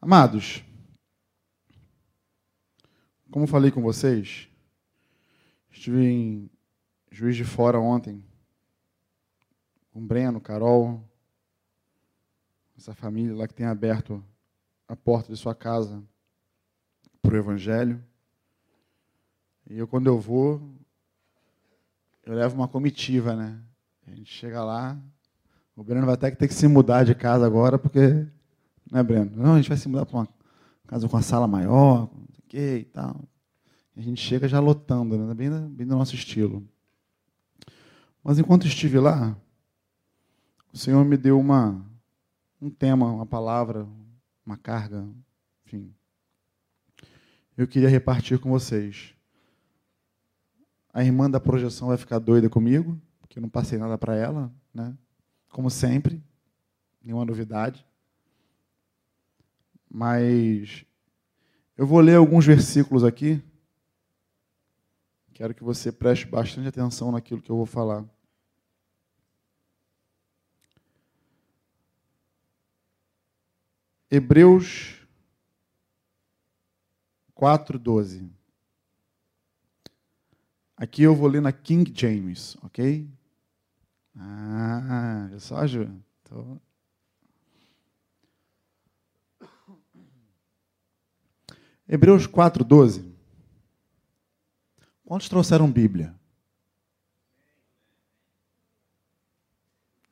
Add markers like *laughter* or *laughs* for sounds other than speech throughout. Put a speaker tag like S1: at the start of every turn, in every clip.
S1: Amados, como falei com vocês, estive em Juiz de Fora ontem, com Breno, Carol, essa família lá que tem aberto a porta de sua casa para o Evangelho. E eu, quando eu vou, eu levo uma comitiva, né? A gente chega lá, o Breno vai até ter que se mudar de casa agora, porque. Né, Breno? Não, a gente vai se mudar para uma casa com uma sala maior, não sei o quê e tal. A gente chega já lotando, né? bem, bem do nosso estilo. Mas enquanto estive lá, o Senhor me deu uma, um tema, uma palavra, uma carga, enfim. Eu queria repartir com vocês. A irmã da projeção vai ficar doida comigo, porque eu não passei nada para ela, né? Como sempre, nenhuma novidade. Mas eu vou ler alguns versículos aqui. Quero que você preste bastante atenção naquilo que eu vou falar. Hebreus 4:12. Aqui eu vou ler na King James, ok? Ah, eu só ajudo. Tô... Hebreus 4:12. Quantos trouxeram Bíblia?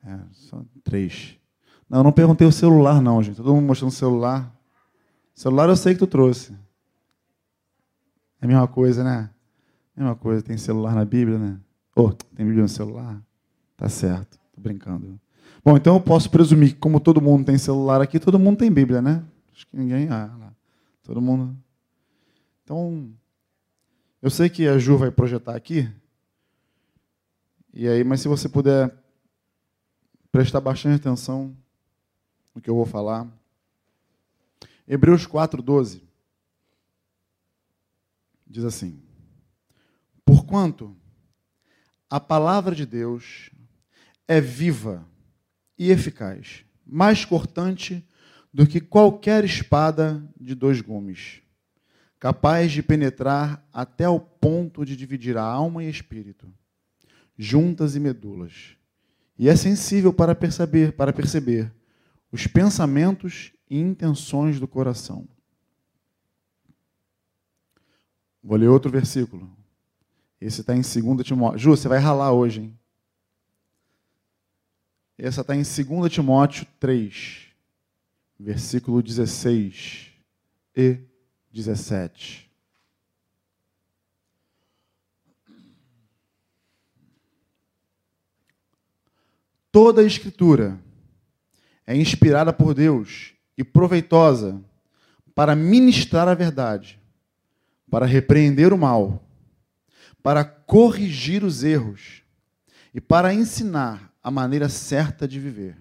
S1: É, só três. Não, eu não perguntei o celular, não, gente. Todo mundo mostrando o celular. Celular eu sei que tu trouxe. É a mesma coisa, né? É mesma coisa. Tem celular na Bíblia, né? Oh, tem Bíblia no celular? Tá certo. Tô brincando. Bom, então eu posso presumir que, como todo mundo tem celular aqui, todo mundo tem Bíblia, né? Acho que ninguém. Ah. Todo mundo. Então, eu sei que a Ju vai projetar aqui. E aí, mas se você puder prestar bastante atenção no que eu vou falar. Hebreus 4:12 diz assim: Porquanto a palavra de Deus é viva e eficaz, mais cortante do que qualquer espada de dois gumes, capaz de penetrar até o ponto de dividir a alma e espírito, juntas e medulas, e é sensível para perceber, para perceber os pensamentos e intenções do coração. Vou ler outro versículo. Esse está em 2 Timóteo. Ju, você vai ralar hoje, hein? Essa está em 2 Timóteo 3, versículo 16 e 17. Toda a Escritura é inspirada por Deus e proveitosa para ministrar a verdade, para repreender o mal, para corrigir os erros e para ensinar a maneira certa de viver,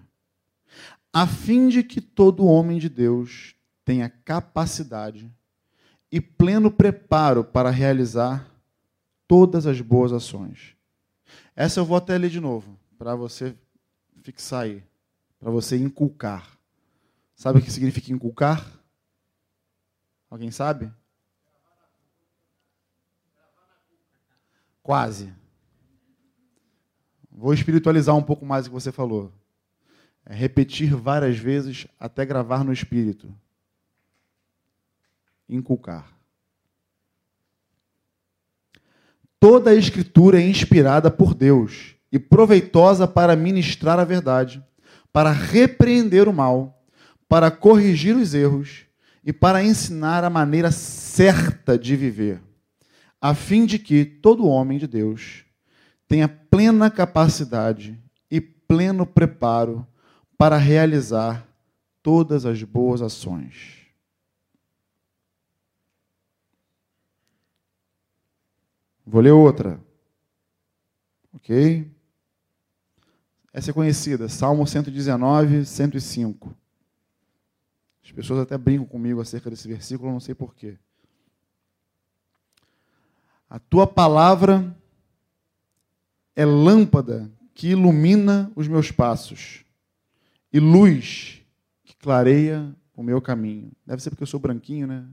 S1: a fim de que todo homem de Deus tenha capacidade e pleno preparo para realizar todas as boas ações. Essa eu vou até ler de novo, para você fixar aí para você inculcar. Sabe o que significa inculcar? Alguém sabe? Quase. Vou espiritualizar um pouco mais o que você falou. É repetir várias vezes até gravar no espírito. Inculcar. Toda a escritura é inspirada por Deus e proveitosa para ministrar a verdade para repreender o mal, para corrigir os erros e para ensinar a maneira certa de viver, a fim de que todo homem de Deus tenha plena capacidade e pleno preparo para realizar todas as boas ações. Vou ler outra. Ok? Essa é conhecida, Salmo 119, 105. As pessoas até brincam comigo acerca desse versículo, não sei porquê. A tua palavra é lâmpada que ilumina os meus passos e luz que clareia o meu caminho. Deve ser porque eu sou branquinho, né?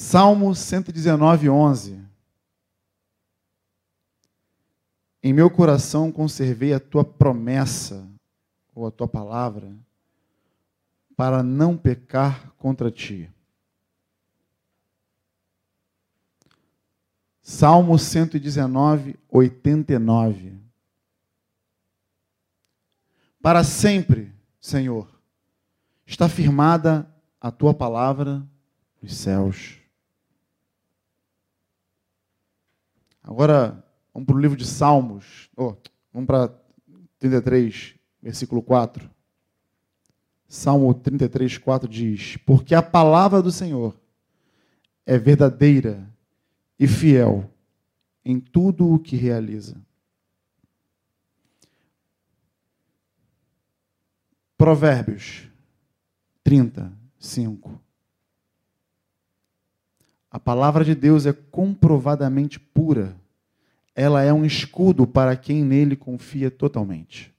S1: Salmo 119, 11. Em meu coração conservei a tua promessa, ou a tua palavra, para não pecar contra ti. Salmo 119, 89. Para sempre, Senhor, está firmada a tua palavra nos céus. Agora, vamos para o livro de Salmos. Oh, vamos para 33, versículo 4. Salmo 33, 4 diz: Porque a palavra do Senhor é verdadeira e fiel em tudo o que realiza. Provérbios 35. A palavra de Deus é comprovadamente pura. Ela é um escudo para quem nele confia totalmente.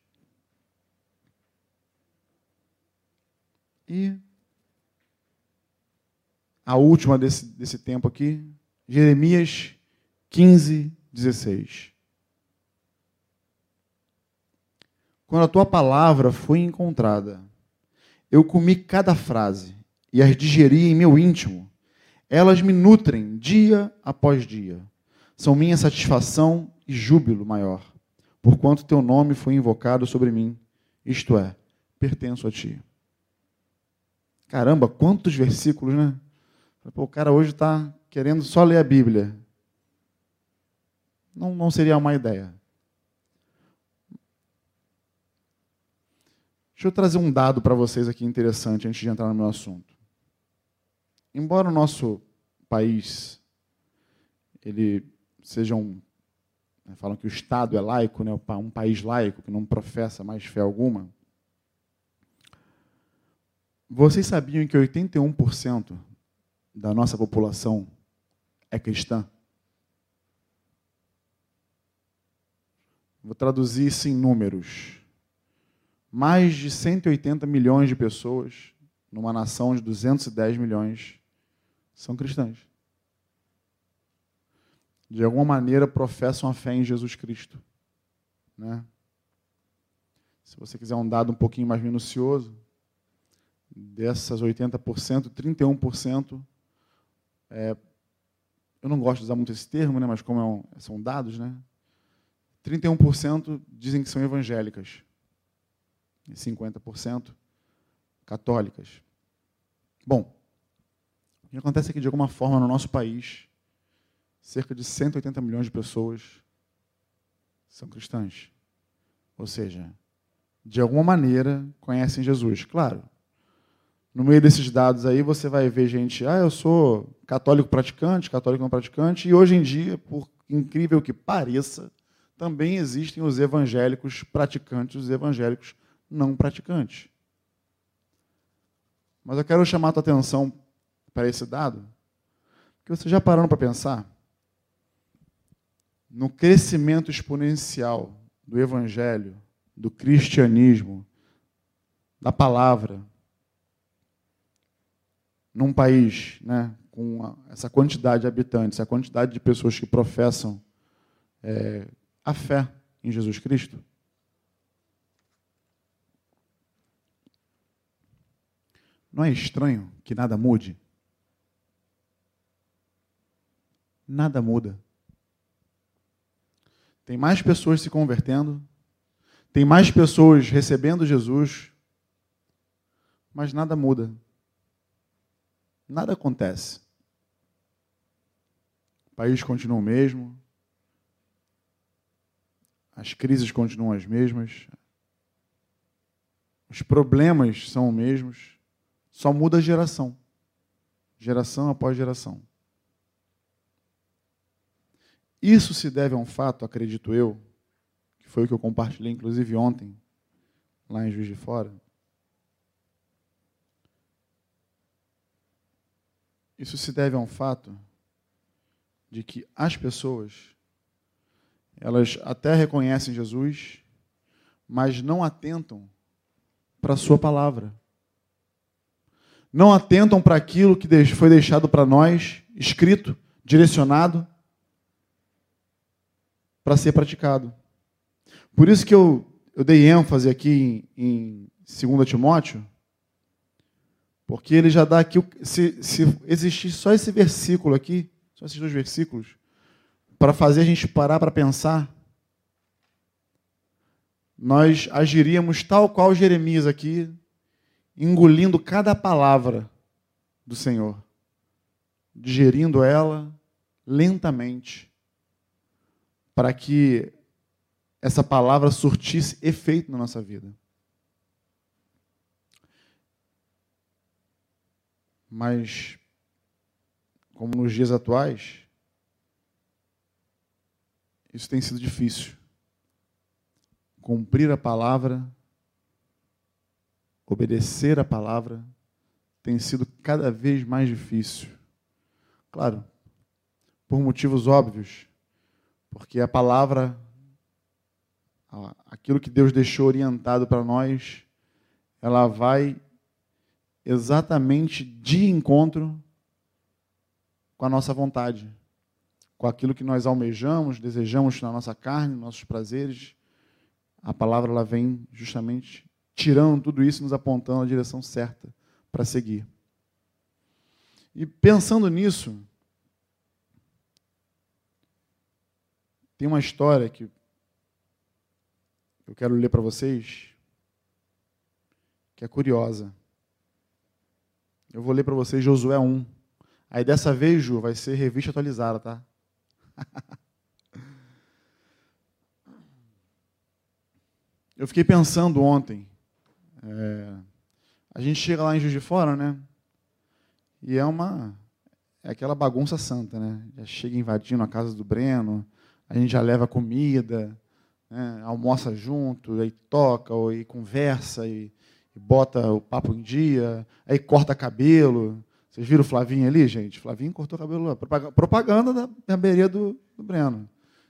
S1: E a última desse, desse tempo aqui, Jeremias 15, 16. Quando a tua palavra foi encontrada, eu comi cada frase e as digeri em meu íntimo. Elas me nutrem dia após dia. São minha satisfação e júbilo maior, porquanto teu nome foi invocado sobre mim, isto é, pertenço a ti. Caramba, quantos versículos, né? Pô, o cara hoje está querendo só ler a Bíblia. Não, não seria uma ideia. Deixa eu trazer um dado para vocês aqui interessante antes de entrar no meu assunto. Embora o nosso país ele seja um né, falam que o Estado é laico, né, um país laico que não professa mais fé alguma. Vocês sabiam que 81% da nossa população é cristã? Vou traduzir isso em números mais de 180 milhões de pessoas, numa nação de 210 milhões, são cristãs. De alguma maneira professam a fé em Jesus Cristo. Né? Se você quiser um dado um pouquinho mais minucioso, dessas 80%, 31% é, eu não gosto de usar muito esse termo, né, mas como é um, são dados, né? 31% dizem que são evangélicas e 50% católicas. Bom, o que acontece é que, de alguma forma, no nosso país, cerca de 180 milhões de pessoas são cristãs. Ou seja, de alguma maneira conhecem Jesus. Claro, no meio desses dados aí você vai ver gente, ah, eu sou católico praticante, católico não praticante, e hoje em dia, por incrível que pareça, também existem os evangélicos praticantes, os evangélicos não praticantes. Mas eu quero chamar a tua atenção para esse dado, que vocês já pararam para pensar no crescimento exponencial do evangelho, do cristianismo, da palavra, num país né, com essa quantidade de habitantes, a quantidade de pessoas que professam é, a fé em Jesus Cristo? Não é estranho que nada mude? Nada muda. Tem mais pessoas se convertendo, tem mais pessoas recebendo Jesus, mas nada muda. Nada acontece. O país continua o mesmo, as crises continuam as mesmas, os problemas são os mesmos. Só muda a geração. Geração após geração. Isso se deve a um fato, acredito eu, que foi o que eu compartilhei, inclusive ontem, lá em Juiz de Fora. Isso se deve a um fato de que as pessoas, elas até reconhecem Jesus, mas não atentam para a Sua palavra. Não atentam para aquilo que foi deixado para nós, escrito, direcionado, para ser praticado. Por isso que eu, eu dei ênfase aqui em, em 2 Timóteo, porque ele já dá aqui, se, se existir só esse versículo aqui, só esses dois versículos, para fazer a gente parar para pensar, nós agiríamos tal qual Jeremias aqui, engolindo cada palavra do Senhor, digerindo ela lentamente, para que essa palavra surtisse efeito na nossa vida. Mas, como nos dias atuais, isso tem sido difícil. Cumprir a palavra, obedecer a palavra, tem sido cada vez mais difícil. Claro, por motivos óbvios, porque a palavra, aquilo que Deus deixou orientado para nós, ela vai exatamente de encontro com a nossa vontade, com aquilo que nós almejamos, desejamos na nossa carne, nossos prazeres. A palavra ela vem justamente tirando tudo isso, nos apontando a direção certa para seguir. E pensando nisso, tem uma história que eu quero ler para vocês, que é curiosa. Eu vou ler para vocês Josué 1. Aí dessa vez, Ju, vai ser revista atualizada, tá? *laughs* Eu fiquei pensando ontem. É, a gente chega lá em Juiz de Fora, né? E é uma. É aquela bagunça santa, né? Já chega invadindo a casa do Breno, a gente já leva comida, né? almoça junto, aí toca, aí conversa, e bota o papo em dia, aí corta cabelo. Vocês viram o Flavinho ali, gente? Flavinho cortou cabelo lá. Propaganda da barbearia do, do Breno.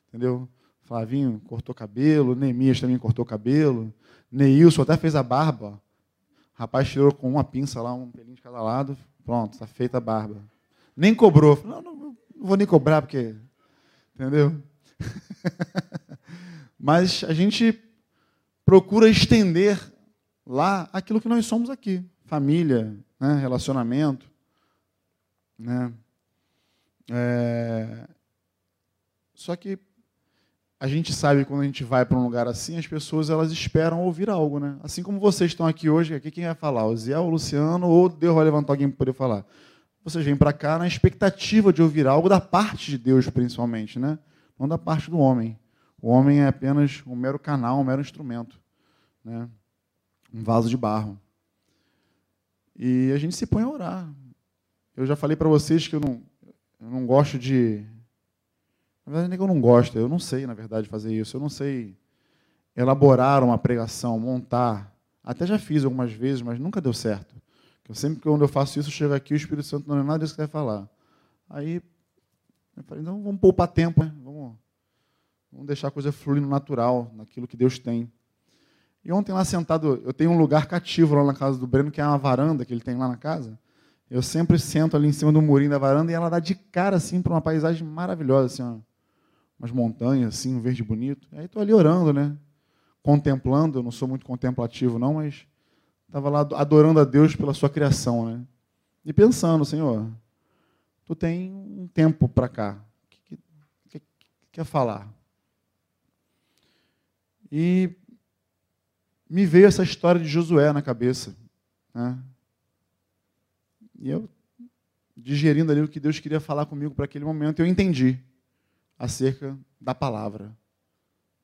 S1: Entendeu? Flavinho cortou cabelo, Neemias também cortou cabelo, Neilson até fez a barba. O rapaz tirou com uma pinça lá, um pelinho de cada lado. Pronto, está feita a barba. Nem cobrou. Não, não, não vou nem cobrar, porque. Entendeu? *laughs* Mas a gente procura estender lá aquilo que nós somos aqui: família, né, relacionamento. Né? É... Só que a gente sabe quando a gente vai para um lugar assim, as pessoas elas esperam ouvir algo, né? Assim como vocês estão aqui hoje, aqui quem vai falar? O Zé, o Luciano ou Deus vai levantar alguém para poder falar? Vocês vêm para cá na expectativa de ouvir algo da parte de Deus, principalmente, né? Não da parte do homem. O homem é apenas um mero canal, um mero instrumento, né? um vaso de barro. E a gente se põe a orar. Eu já falei para vocês que eu não, eu não gosto de. Na verdade, nem que eu não gosto, eu não sei, na verdade, fazer isso. Eu não sei elaborar uma pregação, montar. Até já fiz algumas vezes, mas nunca deu certo. Eu sempre que quando eu faço isso, chego aqui, o Espírito Santo não é nada disso que vai falar. Aí eu falei, então vamos poupar tempo, né? Vamos, deixar a coisa fluindo natural, naquilo que Deus tem. E ontem lá sentado, eu tenho um lugar cativo lá na casa do Breno, que é uma varanda que ele tem lá na casa. Eu sempre sento ali em cima do murinho da varanda e ela dá de cara assim para uma paisagem maravilhosa, assim, ó, umas montanhas assim, um verde bonito. E aí estou ali orando, né? Contemplando, eu não sou muito contemplativo não, mas estava lá adorando a Deus pela sua criação, né? E pensando, Senhor, tu tem um tempo para cá. O que, que, que quer falar? E me veio essa história de Josué na cabeça. Né? E eu, digerindo ali o que Deus queria falar comigo para aquele momento, eu entendi acerca da palavra.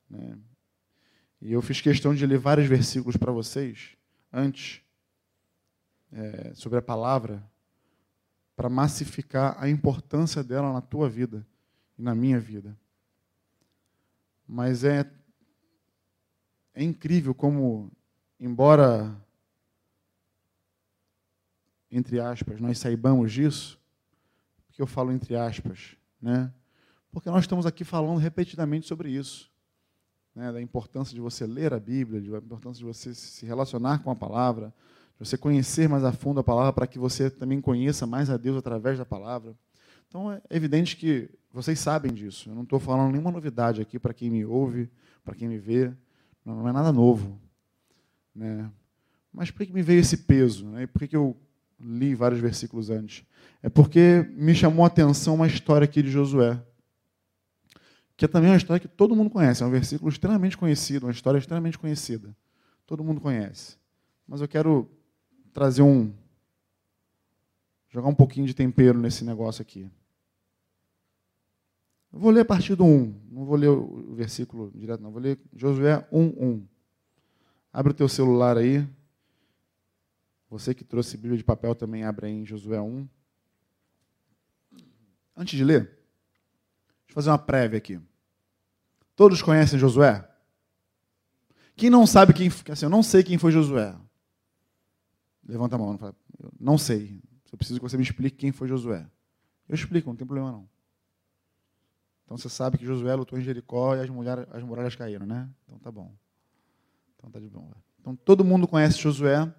S1: Né? E eu fiz questão de ler vários versículos para vocês antes é, sobre a palavra para massificar a importância dela na tua vida e na minha vida. Mas é é incrível como, embora, entre aspas, nós saibamos disso, porque eu falo entre aspas, né? Porque nós estamos aqui falando repetidamente sobre isso. né, da importância de você ler a Bíblia, da importância de você se relacionar com a palavra, de você conhecer mais a fundo a palavra para que você também conheça mais a Deus através da palavra. Então é evidente que vocês sabem disso. Eu não estou falando nenhuma novidade aqui para quem me ouve, para quem me vê. Não, é nada novo. Né? Mas por que me veio esse peso? Né? Por que eu li vários versículos antes? É porque me chamou a atenção uma história aqui de Josué que é também uma história que todo mundo conhece, é um versículo extremamente conhecido, uma história extremamente conhecida. Todo mundo conhece. Mas eu quero trazer um. jogar um pouquinho de tempero nesse negócio aqui. Eu vou ler a partir do 1, não vou ler o versículo direto, não, vou ler Josué 1, 1. Abre o teu celular aí. Você que trouxe Bíblia de papel também abre aí em Josué 1. Antes de ler, fazer uma prévia aqui. Todos conhecem Josué? Quem não sabe quem, assim, eu não sei quem foi Josué. Levanta a mão, não, fala, não sei. Eu preciso que você me explique quem foi Josué. Eu explico, não tem problema não. Então você sabe que Josué lutou em Jericó e as, mulheres, as muralhas caíram, né? Então tá bom. Então tá de bom. Então todo mundo conhece Josué.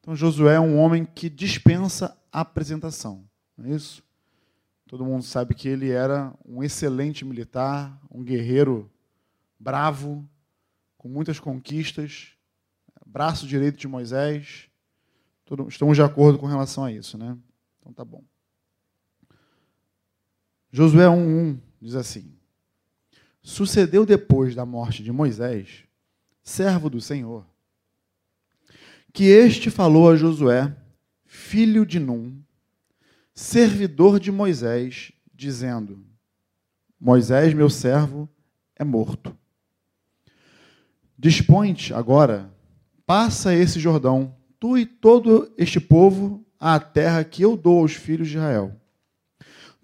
S1: Então Josué é um homem que dispensa apresentação, não é isso? Todo mundo sabe que ele era um excelente militar, um guerreiro bravo, com muitas conquistas, braço direito de Moisés. estamos de acordo com relação a isso, né? Então tá bom. Josué 1:1 diz assim: Sucedeu depois da morte de Moisés, servo do Senhor, que este falou a Josué, filho de Num, servidor de Moisés, dizendo: Moisés, meu servo, é morto. Dispõe-te agora, passa esse Jordão, tu e todo este povo, à terra que eu dou aos filhos de Israel.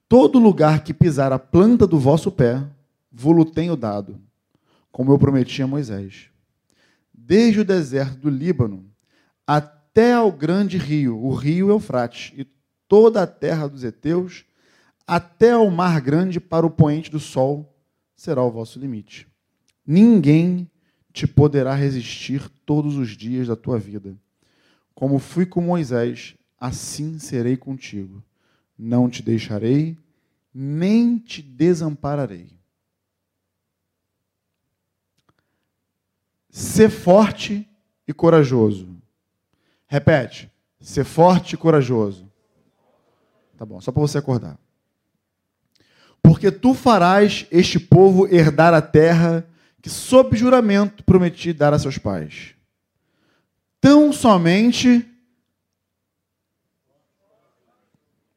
S1: Todo lugar que pisar a planta do vosso pé, vou-lo tenho dado, como eu prometi a Moisés. Desde o deserto do Líbano até ao grande rio, o rio Eufrates, e toda a terra dos heteus, até o mar grande para o poente do sol, será o vosso limite. Ninguém te poderá resistir todos os dias da tua vida. Como fui com Moisés, assim serei contigo. Não te deixarei, nem te desampararei. Ser forte e corajoso. Repete. Ser forte e corajoso. Tá bom, só para você acordar. Porque tu farás este povo herdar a terra que, sob juramento, prometi dar a seus pais. Tão somente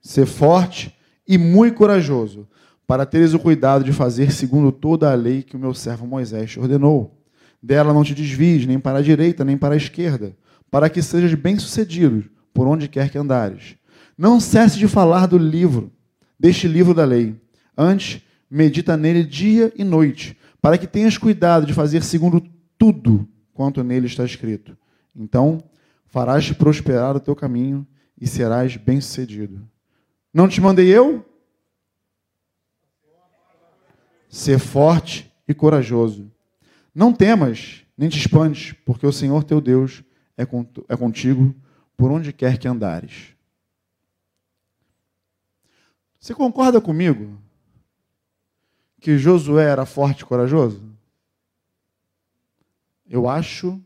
S1: ser forte e muito corajoso, para teres o cuidado de fazer segundo toda a lei que o meu servo Moisés te ordenou. Dela não te desvies, nem para a direita, nem para a esquerda, para que sejas bem-sucedido por onde quer que andares. Não cesse de falar do livro, deste livro da lei. Antes, medita nele dia e noite, para que tenhas cuidado de fazer segundo tudo quanto nele está escrito. Então, farás prosperar o teu caminho e serás bem-sucedido. Não te mandei eu? Ser forte e corajoso. Não temas, nem te espantes, porque o Senhor teu Deus é, é contigo por onde quer que andares. Você concorda comigo que Josué era forte e corajoso? Eu acho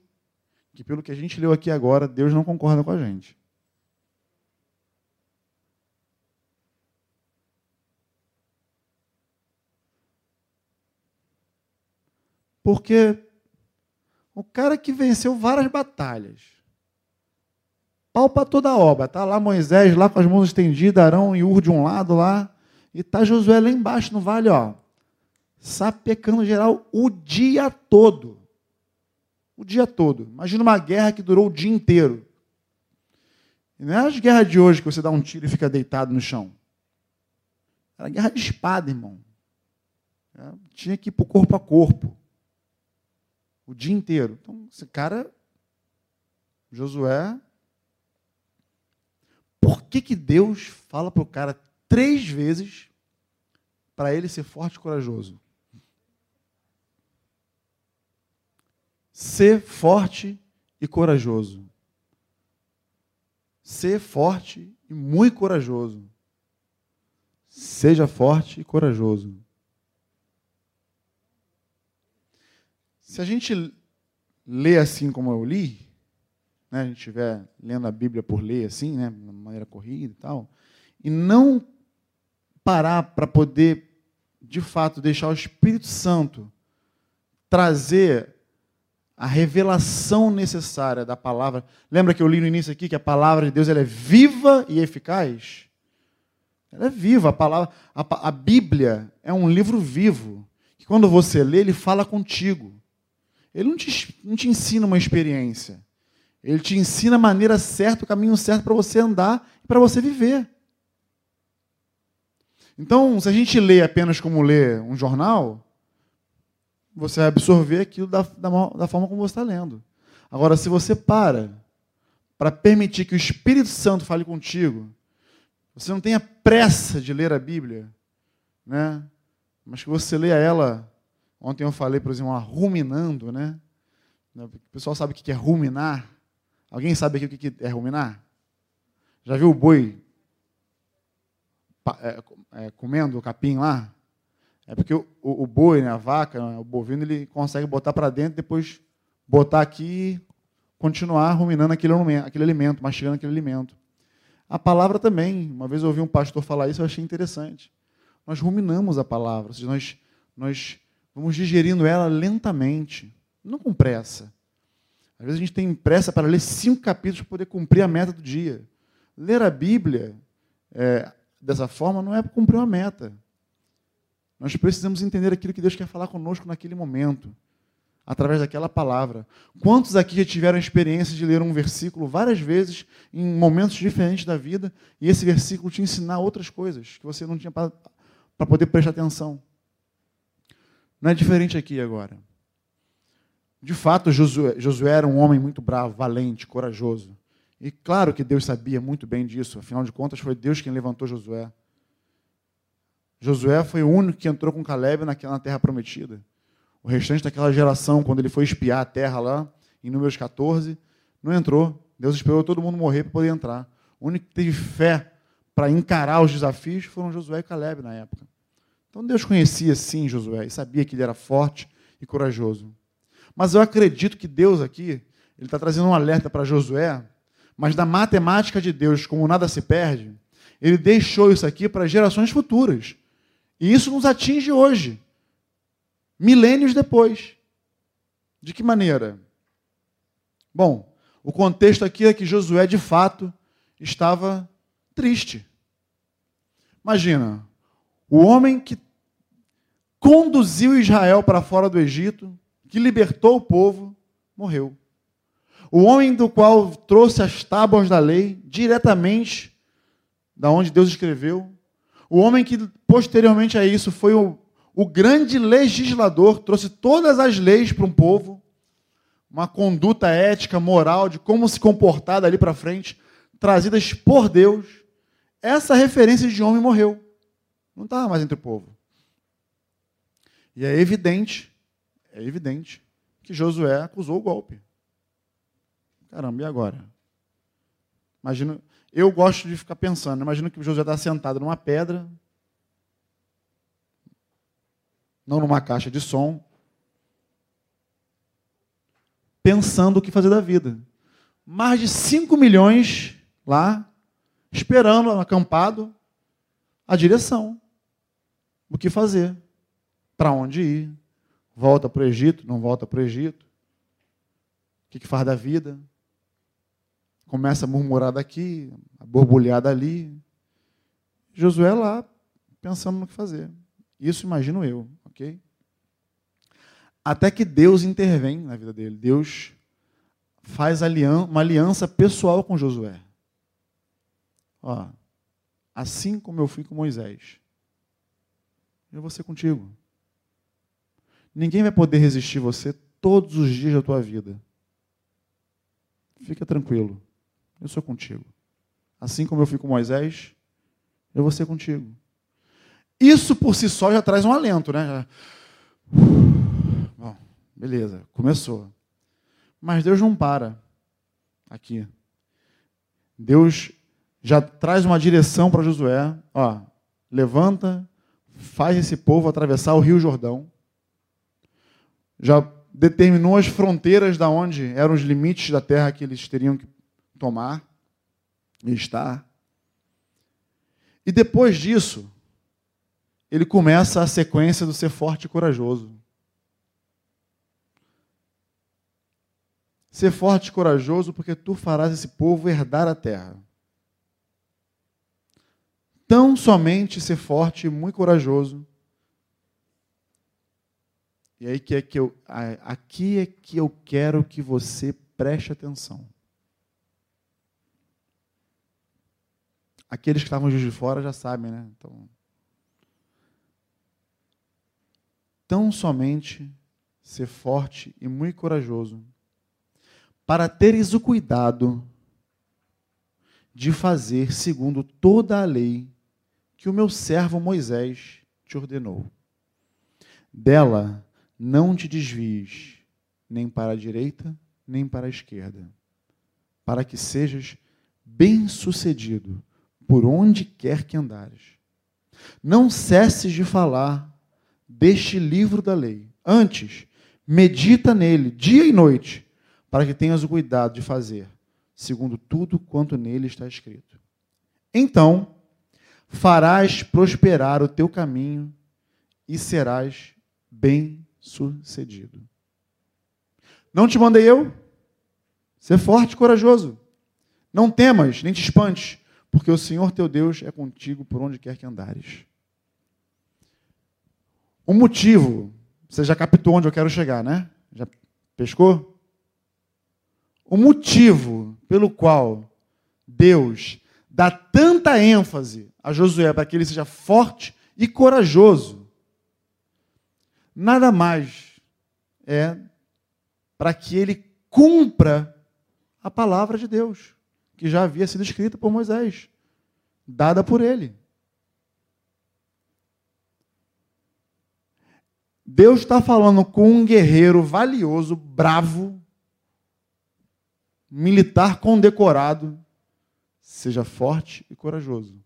S1: que, pelo que a gente leu aqui agora, Deus não concorda com a gente. Porque o cara que venceu várias batalhas, Pau para toda a obra. Está lá Moisés, lá com as mãos estendidas, Arão e Ur de um lado lá. E está Josué lá embaixo no vale, ó. Sapecando geral o dia todo. O dia todo. Imagina uma guerra que durou o dia inteiro. E não é as guerras de hoje que você dá um tiro e fica deitado no chão. Era guerra de espada, irmão. É, tinha que ir para corpo a corpo. O dia inteiro. Então, esse cara, Josué, por que, que Deus fala para o cara três vezes para ele ser forte e corajoso? Ser forte e corajoso. Ser forte e muito corajoso. Seja forte e corajoso. Se a gente lê assim como eu li, né, a gente estiver lendo a Bíblia por ler assim, né, de maneira corrida e tal, e não parar para poder, de fato, deixar o Espírito Santo trazer a revelação necessária da palavra. Lembra que eu li no início aqui que a palavra de Deus ela é viva e eficaz? Ela é viva. A, palavra, a, a Bíblia é um livro vivo. Que quando você lê, ele fala contigo. Ele não te, não te ensina uma experiência. Ele te ensina a maneira certa, o caminho certo para você andar e para você viver. Então, se a gente lê apenas como lê um jornal, você vai absorver aquilo da, da, da forma como você está lendo. Agora, se você para para permitir que o Espírito Santo fale contigo, você não tenha pressa de ler a Bíblia, né? mas que você leia ela. Ontem eu falei, por exemplo, ruminando, né? O pessoal sabe o que é ruminar? Alguém sabe aqui o que é ruminar? Já viu o boi é, é, comendo o capim lá? É porque o boi, né, a vaca, o bovino, ele consegue botar para dentro, depois botar aqui e continuar ruminando aquele, aquele alimento, mastigando aquele alimento. A palavra também. Uma vez eu ouvi um pastor falar isso, eu achei interessante. Nós ruminamos a palavra, ou seja, nós, nós vamos digerindo ela lentamente, não com pressa. Às vezes a gente tem pressa para ler cinco capítulos para poder cumprir a meta do dia. Ler a Bíblia é, dessa forma não é cumprir uma meta. Nós precisamos entender aquilo que Deus quer falar conosco naquele momento, através daquela palavra. Quantos aqui já tiveram a experiência de ler um versículo várias vezes, em momentos diferentes da vida, e esse versículo te ensinar outras coisas que você não tinha para poder prestar atenção? Não é diferente aqui agora. De fato, Josué, Josué era um homem muito bravo, valente, corajoso. E claro que Deus sabia muito bem disso, afinal de contas, foi Deus quem levantou Josué. Josué foi o único que entrou com Caleb naquela terra prometida. O restante daquela geração, quando ele foi espiar a terra lá, em Números 14, não entrou. Deus esperou todo mundo morrer para poder entrar. O único que teve fé para encarar os desafios foram Josué e Caleb na época. Então Deus conhecia sim Josué e sabia que ele era forte e corajoso. Mas eu acredito que Deus aqui, ele está trazendo um alerta para Josué, mas da matemática de Deus, como nada se perde, ele deixou isso aqui para gerações futuras. E isso nos atinge hoje, milênios depois. De que maneira? Bom, o contexto aqui é que Josué, de fato, estava triste. Imagina, o homem que conduziu Israel para fora do Egito, que libertou o povo, morreu. O homem do qual trouxe as tábuas da lei diretamente da onde Deus escreveu, o homem que posteriormente a isso foi o, o grande legislador, trouxe todas as leis para um povo, uma conduta ética, moral, de como se comportar dali para frente, trazidas por Deus. Essa referência de homem morreu. Não estava mais entre o povo. E é evidente é evidente que Josué acusou o golpe. Caramba, e agora? Imagina, eu gosto de ficar pensando, imagina que Josué está sentado numa pedra, não numa caixa de som, pensando o que fazer da vida. Mais de 5 milhões lá, esperando, acampado, a direção. O que fazer? Para onde ir? Volta para o Egito? Não volta para o Egito? O que, que faz da vida? Começa a murmurar daqui, a borbulhar dali. Josué lá, pensando no que fazer. Isso imagino eu, ok? Até que Deus intervém na vida dele. Deus faz uma aliança pessoal com Josué. Ó, assim como eu fui com Moisés, eu vou ser contigo. Ninguém vai poder resistir você todos os dias da tua vida. Fica tranquilo. Eu sou contigo. Assim como eu fui com Moisés, eu vou ser contigo. Isso por si só já traz um alento, né? Bom, beleza, começou. Mas Deus não para aqui. Deus já traz uma direção para Josué, ó, levanta, faz esse povo atravessar o Rio Jordão. Já determinou as fronteiras da onde eram os limites da terra que eles teriam que tomar e estar. E depois disso, ele começa a sequência do ser forte e corajoso. Ser forte e corajoso, porque tu farás esse povo herdar a terra. Tão somente ser forte e muito corajoso. E aí que é que eu, aqui é que eu quero que você preste atenção. Aqueles que estavam de fora já sabem, né? Então, tão somente ser forte e muito corajoso, para teres o cuidado de fazer segundo toda a lei que o meu servo Moisés te ordenou. Dela não te desvies, nem para a direita, nem para a esquerda, para que sejas bem-sucedido por onde quer que andares. Não cesses de falar deste livro da lei. Antes, medita nele dia e noite, para que tenhas o cuidado de fazer, segundo tudo quanto nele está escrito. Então, farás prosperar o teu caminho e serás bem-sucedido. Não te mandei eu? Ser forte e corajoso. Não temas, nem te espantes, porque o Senhor teu Deus é contigo por onde quer que andares. O motivo, você já captou onde eu quero chegar, né? Já pescou? O motivo pelo qual Deus dá tanta ênfase a Josué para que ele seja forte e corajoso, nada mais é para que ele cumpra a palavra de Deus que já havia sido escrita por Moisés, dada por ele. Deus está falando com um guerreiro valioso, bravo, militar condecorado, seja forte e corajoso.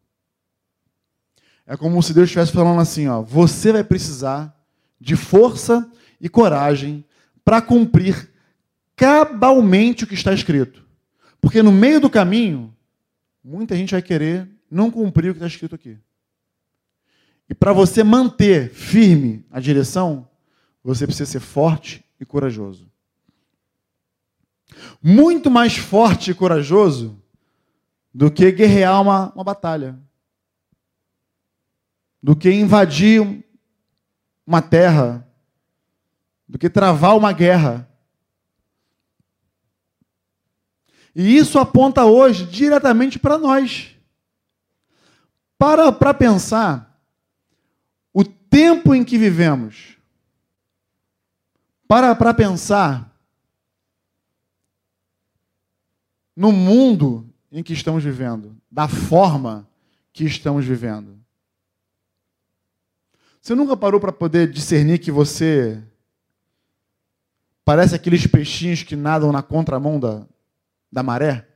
S1: É como se Deus estivesse falando assim: ó, você vai precisar de força e coragem para cumprir cabalmente o que está escrito. Porque no meio do caminho, muita gente vai querer não cumprir o que está escrito aqui. E para você manter firme a direção, você precisa ser forte e corajoso. Muito mais forte e corajoso do que guerrear uma, uma batalha, do que invadir uma terra, do que travar uma guerra. E isso aponta hoje diretamente para nós. Para para pensar o tempo em que vivemos. Para para pensar no mundo em que estamos vivendo, da forma que estamos vivendo. Você nunca parou para poder discernir que você parece aqueles peixinhos que nadam na contramão da, da maré,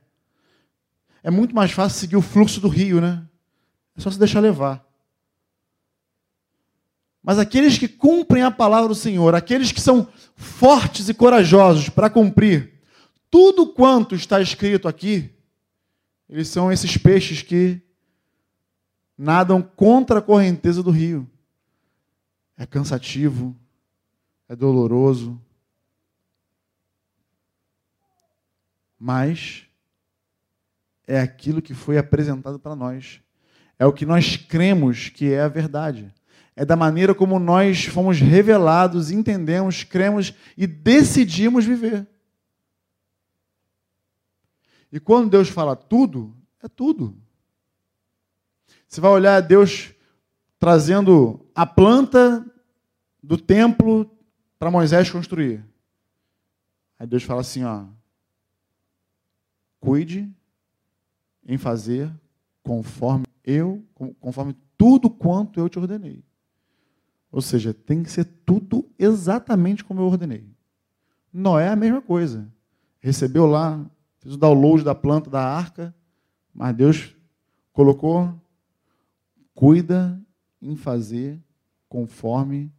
S1: é muito mais fácil seguir o fluxo do rio, né? É só se deixar levar. Mas aqueles que cumprem a palavra do Senhor, aqueles que são fortes e corajosos para cumprir tudo quanto está escrito aqui, eles são esses peixes que nadam contra a correnteza do rio. É cansativo, é doloroso, mas é aquilo que foi apresentado para nós. É o que nós cremos que é a verdade. É da maneira como nós fomos revelados, entendemos, cremos e decidimos viver. E quando Deus fala tudo, é tudo. Você vai olhar Deus trazendo a planta do templo para Moisés construir. Aí Deus fala assim, ó, cuide em fazer conforme eu, conforme tudo quanto eu te ordenei. Ou seja, tem que ser tudo exatamente como eu ordenei. Noé é a mesma coisa. recebeu lá, fez o download da planta da arca, mas Deus colocou, cuida em fazer conforme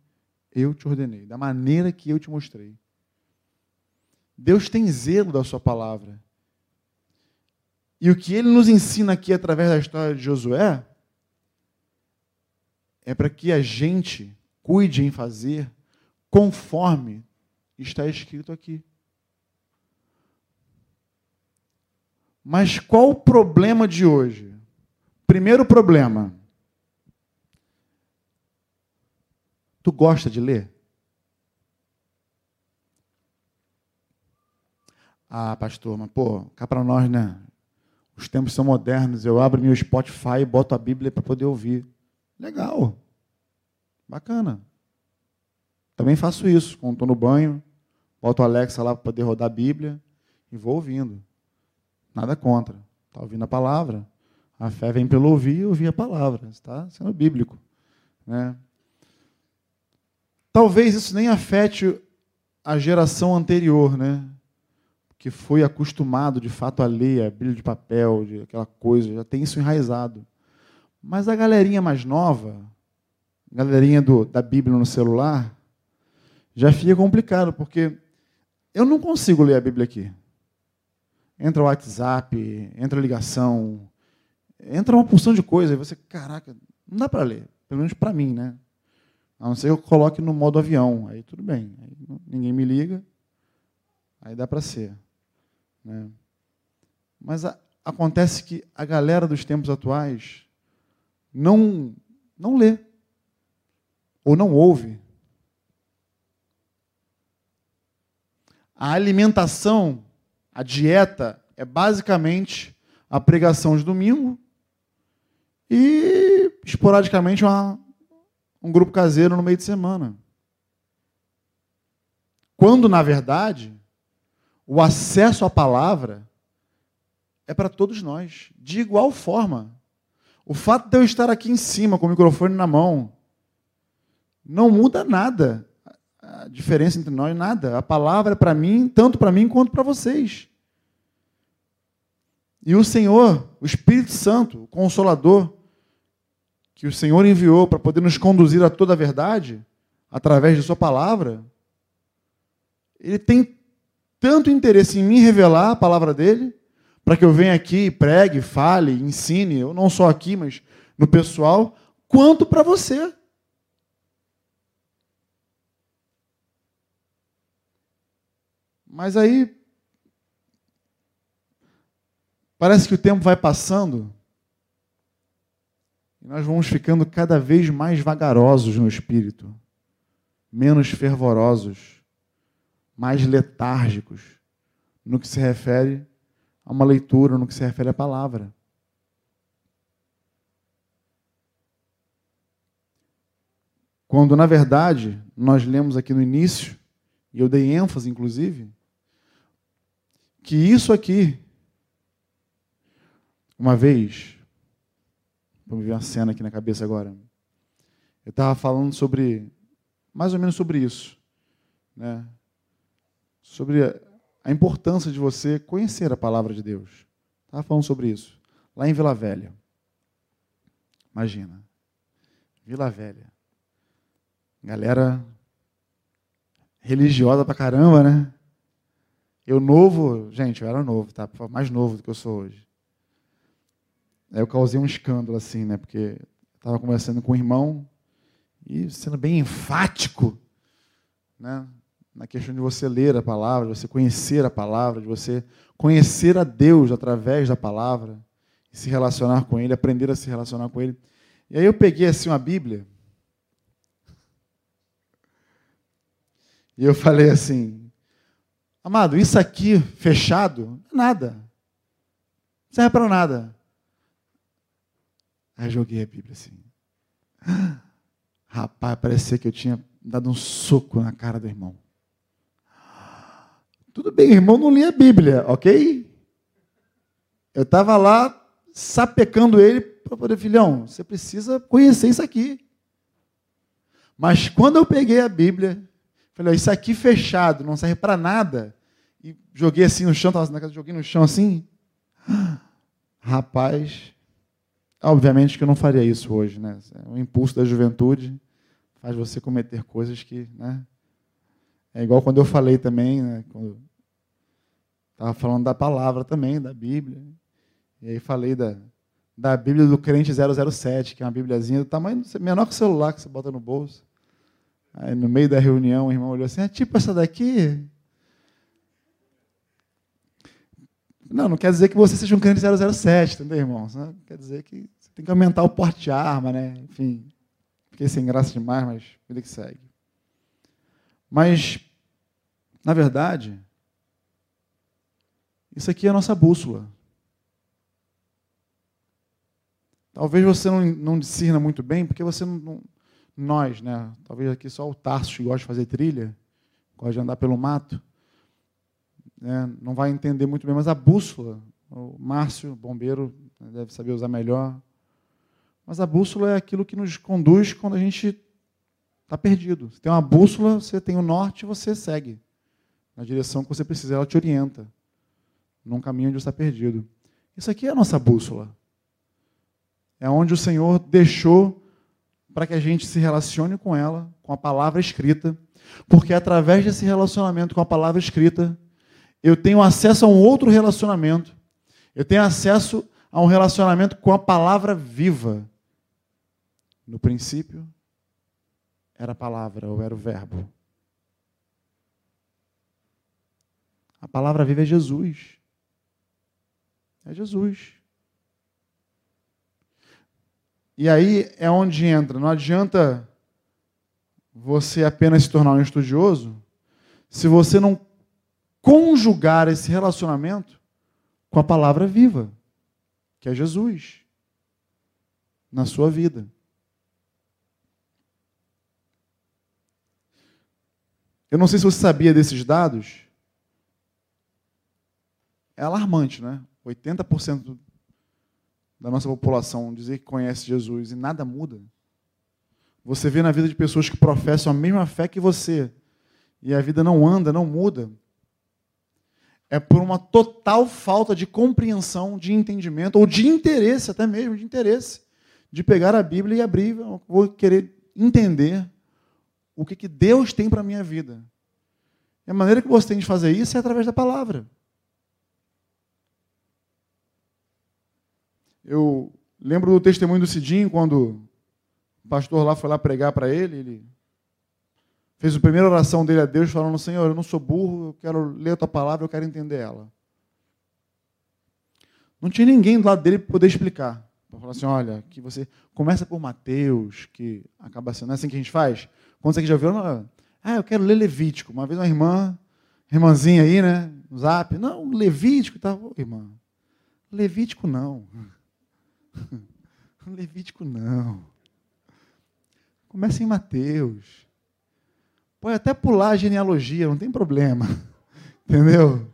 S1: eu te ordenei, da maneira que eu te mostrei. Deus tem zelo da sua palavra. E o que ele nos ensina aqui através da história de Josué é para que a gente cuide em fazer conforme está escrito aqui. Mas qual o problema de hoje? Primeiro problema. Tu gosta de ler? Ah, pastor, mas pô, cá para nós, né? Os tempos são modernos. Eu abro meu Spotify e boto a Bíblia para poder ouvir. Legal. Bacana. Também faço isso. Quando estou no banho, boto o Alexa lá para poder rodar a Bíblia e vou ouvindo. Nada contra. Está ouvindo a palavra. A fé vem pelo ouvir e ouvir a palavra. Está sendo bíblico. Né? Talvez isso nem afete a geração anterior, né? que foi acostumado de fato a ler, a brilho de papel, de aquela coisa, já tem isso enraizado. Mas a galerinha mais nova, a galerinha do, da Bíblia no celular, já fica complicado, porque eu não consigo ler a Bíblia aqui. Entra o WhatsApp, entra a ligação, entra uma porção de coisa, e você, caraca, não dá para ler, pelo menos para mim, né? A não ser que eu coloque no modo avião, aí tudo bem, aí ninguém me liga, aí dá para ser. Né? Mas a, acontece que a galera dos tempos atuais não, não lê, ou não ouve. A alimentação, a dieta, é basicamente a pregação de domingo e, esporadicamente, uma, um grupo caseiro no meio de semana. Quando, na verdade, o acesso à palavra é para todos nós, de igual forma. O fato de eu estar aqui em cima com o microfone na mão não muda nada. A diferença entre nós nada. A palavra é para mim, tanto para mim quanto para vocês. E o Senhor, o Espírito Santo, o Consolador, que o Senhor enviou para poder nos conduzir a toda a verdade, através de Sua palavra, Ele tem tanto interesse em me revelar a palavra dele, para que eu venha aqui, pregue, fale, ensine, eu não só aqui, mas no pessoal, quanto para você. Mas aí parece que o tempo vai passando e nós vamos ficando cada vez mais vagarosos no espírito, menos fervorosos mais letárgicos no que se refere a uma leitura, no que se refere à palavra. Quando, na verdade, nós lemos aqui no início, e eu dei ênfase, inclusive, que isso aqui, uma vez, vamos ver uma cena aqui na cabeça agora, eu estava falando sobre, mais ou menos sobre isso, né? sobre a importância de você conhecer a palavra de Deus. Estava falando sobre isso. Lá em Vila Velha. Imagina. Vila Velha. Galera religiosa pra caramba, né? Eu novo, gente, eu era novo, tá? Mais novo do que eu sou hoje. Eu causei um escândalo assim, né? Porque estava conversando com o irmão e sendo bem enfático, né? na questão de você ler a palavra, de você conhecer a palavra, de você conhecer a Deus através da palavra, e se relacionar com Ele, aprender a se relacionar com Ele. E aí eu peguei assim uma Bíblia, e eu falei assim, amado, isso aqui fechado, nada, não serve para nada. Aí joguei a Bíblia assim. Rapaz, parecia que eu tinha dado um soco na cara do irmão. Tudo bem, irmão não lia a Bíblia, ok? Eu estava lá sapecando ele para poder, filhão, você precisa conhecer isso aqui. Mas quando eu peguei a Bíblia, falei, isso aqui fechado, não serve para nada. e joguei assim no chão, estava na casa, joguei no chão assim. Rapaz, obviamente que eu não faria isso hoje, né? O impulso da juventude faz você cometer coisas que, né? É igual quando eu falei também, né? Quando estava falando da palavra também, da Bíblia. E aí falei da, da Bíblia do crente 007, que é uma Bíbliazinha do tamanho menor que o celular que você bota no bolso. Aí no meio da reunião, o irmão olhou assim: é tipo essa daqui? Não, não quer dizer que você seja um crente 007, entendeu, irmão? Quer dizer que tem que aumentar o porte de arma, né? Enfim, fiquei sem graça demais, mas vida que segue. Mas, na verdade, isso aqui é a nossa bússola. Talvez você não, não muito bem, porque você não, não, Nós, né? Talvez aqui só o Tarso que gosta de fazer trilha, gosta de andar pelo mato, né, não vai entender muito bem, mas a bússola, o Márcio, bombeiro, deve saber usar melhor. Mas a bússola é aquilo que nos conduz quando a gente está perdido. Você tem uma bússola, você tem o norte, você segue na direção que você precisa, ela te orienta num caminho onde você está perdido. Isso aqui é a nossa bússola. É onde o Senhor deixou para que a gente se relacione com ela, com a palavra escrita, porque através desse relacionamento com a palavra escrita, eu tenho acesso a um outro relacionamento. Eu tenho acesso a um relacionamento com a palavra viva. No princípio, era a palavra, ou era o verbo. A palavra viva é Jesus. É Jesus. E aí é onde entra. Não adianta você apenas se tornar um estudioso se você não conjugar esse relacionamento com a palavra viva, que é Jesus, na sua vida. Eu não sei se você sabia desses dados. É alarmante, né? 80% da nossa população dizer que conhece Jesus e nada muda. Você vê na vida de pessoas que professam a mesma fé que você e a vida não anda, não muda. É por uma total falta de compreensão, de entendimento ou de interesse, até mesmo de interesse, de pegar a Bíblia e abrir, vou querer entender o que, que Deus tem para a minha vida. E a maneira que você tem de fazer isso é através da palavra. Eu lembro do testemunho do Cidinho, quando o pastor lá foi lá pregar para ele, ele fez a primeira oração dele a Deus, falando: Senhor, eu não sou burro, eu quero ler a tua palavra, eu quero entender ela. Não tinha ninguém do lado dele para poder explicar. Para falar assim: olha, que você começa por Mateus, que acaba sendo. Não é assim que a gente faz? Quando você já viu, ah, eu quero ler Levítico. Uma vez uma irmã, irmãzinha aí, né, no zap, não, Levítico. Oh, irmã, Levítico não. *laughs* Levítico não. Começa em Mateus. Pode até pular a genealogia, não tem problema. *laughs* Entendeu?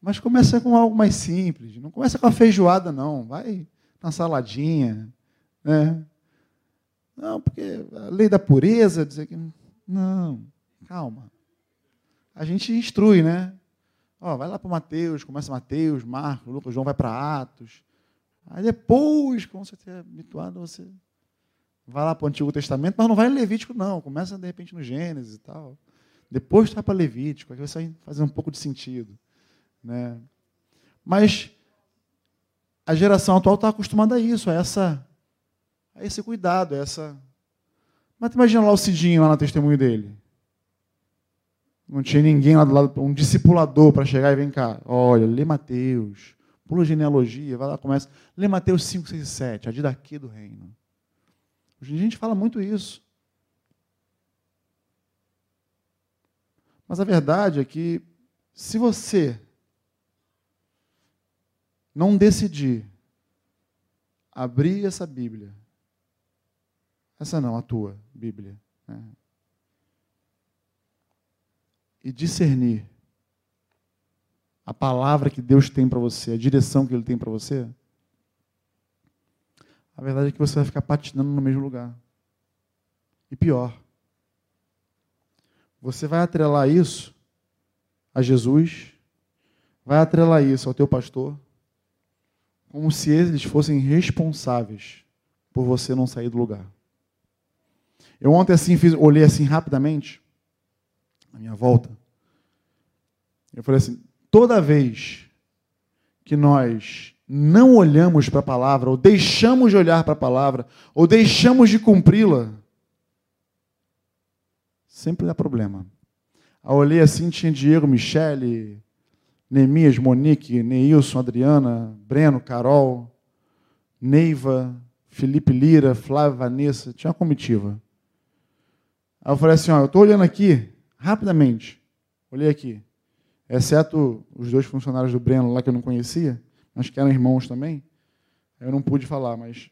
S1: Mas começa com algo mais simples. Não começa com a feijoada, não. Vai na saladinha. Né? Não, porque a lei da pureza dizer que. Não, calma. A gente instrui, né? Ó, vai lá para Mateus, começa Mateus, Marcos, Lucas, João vai para Atos. Aí depois, quando você estiver habituado, você vai lá para o Antigo Testamento, mas não vai em Levítico, não. Começa, de repente, no Gênesis e tal. Depois vai para Levítico, aí vai fazer um pouco de sentido. Né? Mas a geração atual está acostumada a isso, a, essa, a esse cuidado, a essa... Mas imagina lá o Cidinho, lá no testemunho dele. Não tinha ninguém lá do lado, um discipulador para chegar e vem cá. Olha, lê Mateus pula genealogia, vai lá, começa. Lê Mateus 5, 6 e 7, a de daqui do reino. Hoje a gente fala muito isso. Mas a verdade é que, se você não decidir abrir essa Bíblia, essa não, a tua Bíblia, né? e discernir a palavra que Deus tem para você, a direção que Ele tem para você, a verdade é que você vai ficar patinando no mesmo lugar. E pior, você vai atrelar isso a Jesus, vai atrelar isso ao teu pastor, como se eles fossem responsáveis por você não sair do lugar. Eu ontem assim fiz, olhei assim rapidamente a minha volta. Eu falei assim: toda vez que nós não olhamos para a palavra, ou deixamos de olhar para a palavra, ou deixamos de cumpri-la, sempre dá problema. Ao olhei assim, tinha Diego, Michele, Neemias, Monique, Neilson, Adriana, Breno, Carol, Neiva, Felipe Lira, Flávia, Vanessa, tinha uma comitiva. Aí eu falei assim, ó, eu estou olhando aqui, rapidamente, olhei aqui, exceto os dois funcionários do Breno lá que eu não conhecia, mas que eram irmãos também, eu não pude falar, mas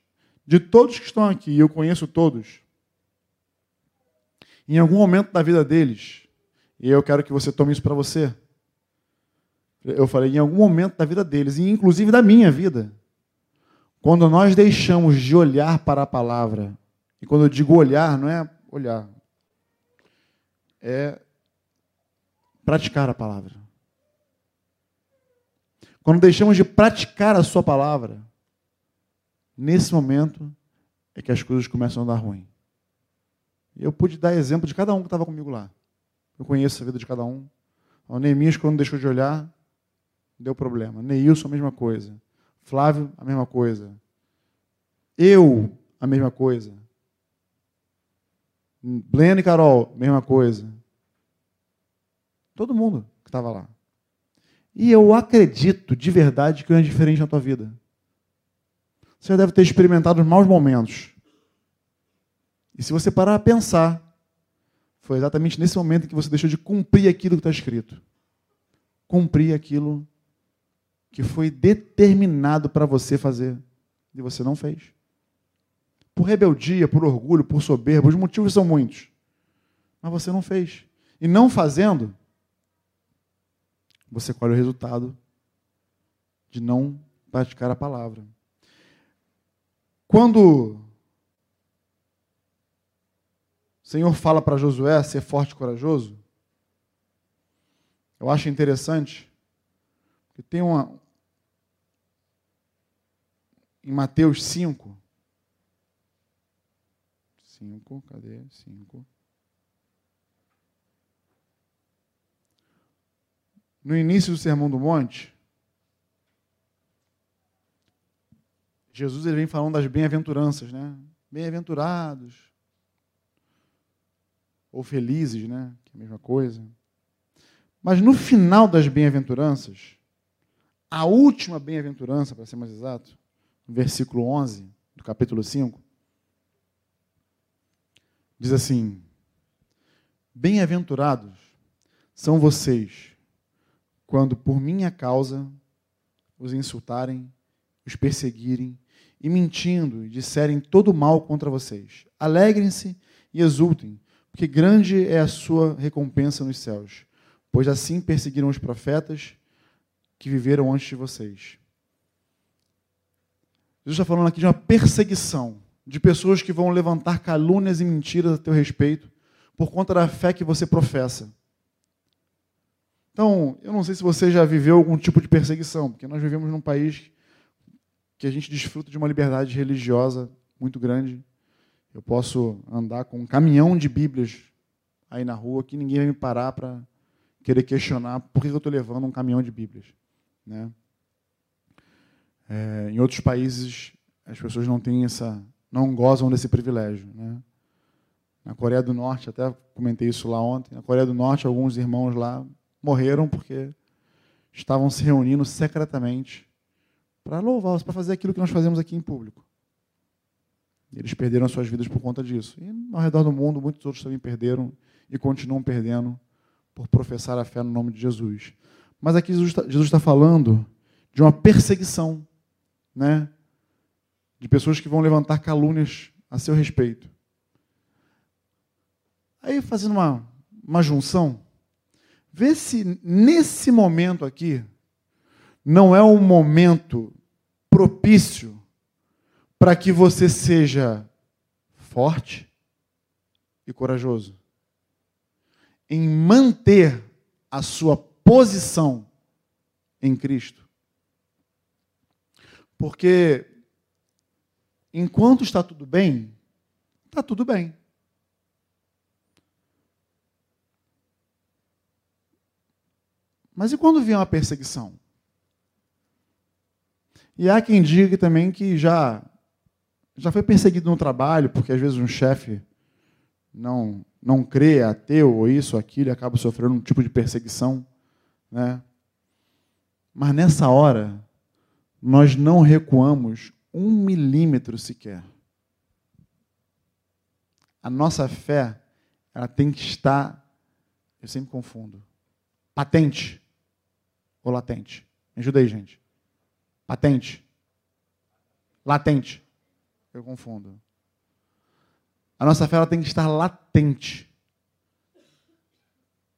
S1: de todos que estão aqui, e eu conheço todos, em algum momento da vida deles, e eu quero que você tome isso para você, eu falei, em algum momento da vida deles, e inclusive da minha vida, quando nós deixamos de olhar para a palavra, e quando eu digo olhar, não é olhar, é praticar a palavra. Quando deixamos de praticar a sua palavra, nesse momento é que as coisas começam a dar ruim. Eu pude dar exemplo de cada um que estava comigo lá. Eu conheço a vida de cada um. O Neemias, quando deixou de olhar, deu problema. Neilson, a mesma coisa. Flávio, a mesma coisa. Eu, a mesma coisa. Bleno e Carol, mesma coisa. Todo mundo que estava lá. E eu acredito de verdade que é diferente na tua vida. Você deve ter experimentado os maus momentos. E se você parar a pensar, foi exatamente nesse momento que você deixou de cumprir aquilo que está escrito. Cumprir aquilo que foi determinado para você fazer e você não fez. Por rebeldia, por orgulho, por soberba, os motivos são muitos. Mas você não fez. E não fazendo, você colhe o resultado de não praticar a palavra. Quando o Senhor fala para Josué ser forte e corajoso, eu acho interessante que tem uma, em Mateus 5. 5, cadê? 5. No início do Sermão do Monte, Jesus ele vem falando das bem-aventuranças, né? Bem-aventurados. Ou felizes, né? Que é a mesma coisa. Mas no final das bem-aventuranças, a última bem-aventurança, para ser mais exato, no versículo 11 do capítulo 5, diz assim: Bem-aventurados são vocês quando por minha causa os insultarem, os perseguirem e mentindo disserem todo mal contra vocês. Alegrem-se e exultem, porque grande é a sua recompensa nos céus, pois assim perseguiram os profetas que viveram antes de vocês. Jesus está falando aqui de uma perseguição, de pessoas que vão levantar calúnias e mentiras a teu respeito por conta da fé que você professa. Então, eu não sei se você já viveu algum tipo de perseguição, porque nós vivemos num país que a gente desfruta de uma liberdade religiosa muito grande. Eu posso andar com um caminhão de Bíblias aí na rua que ninguém vai me parar para querer questionar por que eu estou levando um caminhão de Bíblias. Né? É, em outros países, as pessoas não têm essa, não gozam desse privilégio. Né? Na Coreia do Norte, até comentei isso lá ontem, na Coreia do Norte, alguns irmãos lá morreram porque estavam se reunindo secretamente para louvar, para fazer aquilo que nós fazemos aqui em público. Eles perderam suas vidas por conta disso. E ao redor do mundo, muitos outros também perderam e continuam perdendo por professar a fé no nome de Jesus. Mas aqui Jesus está, falando de uma perseguição né, de pessoas que vão levantar calúnias a seu respeito. Aí, fazendo uma, uma junção, vê se nesse momento aqui não é um momento propício para que você seja forte e corajoso em manter a sua posição em Cristo. Porque enquanto está tudo bem, está tudo bem. Mas e quando vier uma perseguição? E há quem diga também que já já foi perseguido no trabalho, porque às vezes um chefe não não crê, é ateu ou isso ou aquilo, e acaba sofrendo um tipo de perseguição, né? Mas nessa hora nós não recuamos um milímetro sequer. A nossa fé ela tem que estar, eu sempre confundo, patente ou latente? Me ajuda aí, gente. Patente. Latente. Eu confundo. A nossa fé tem que estar latente.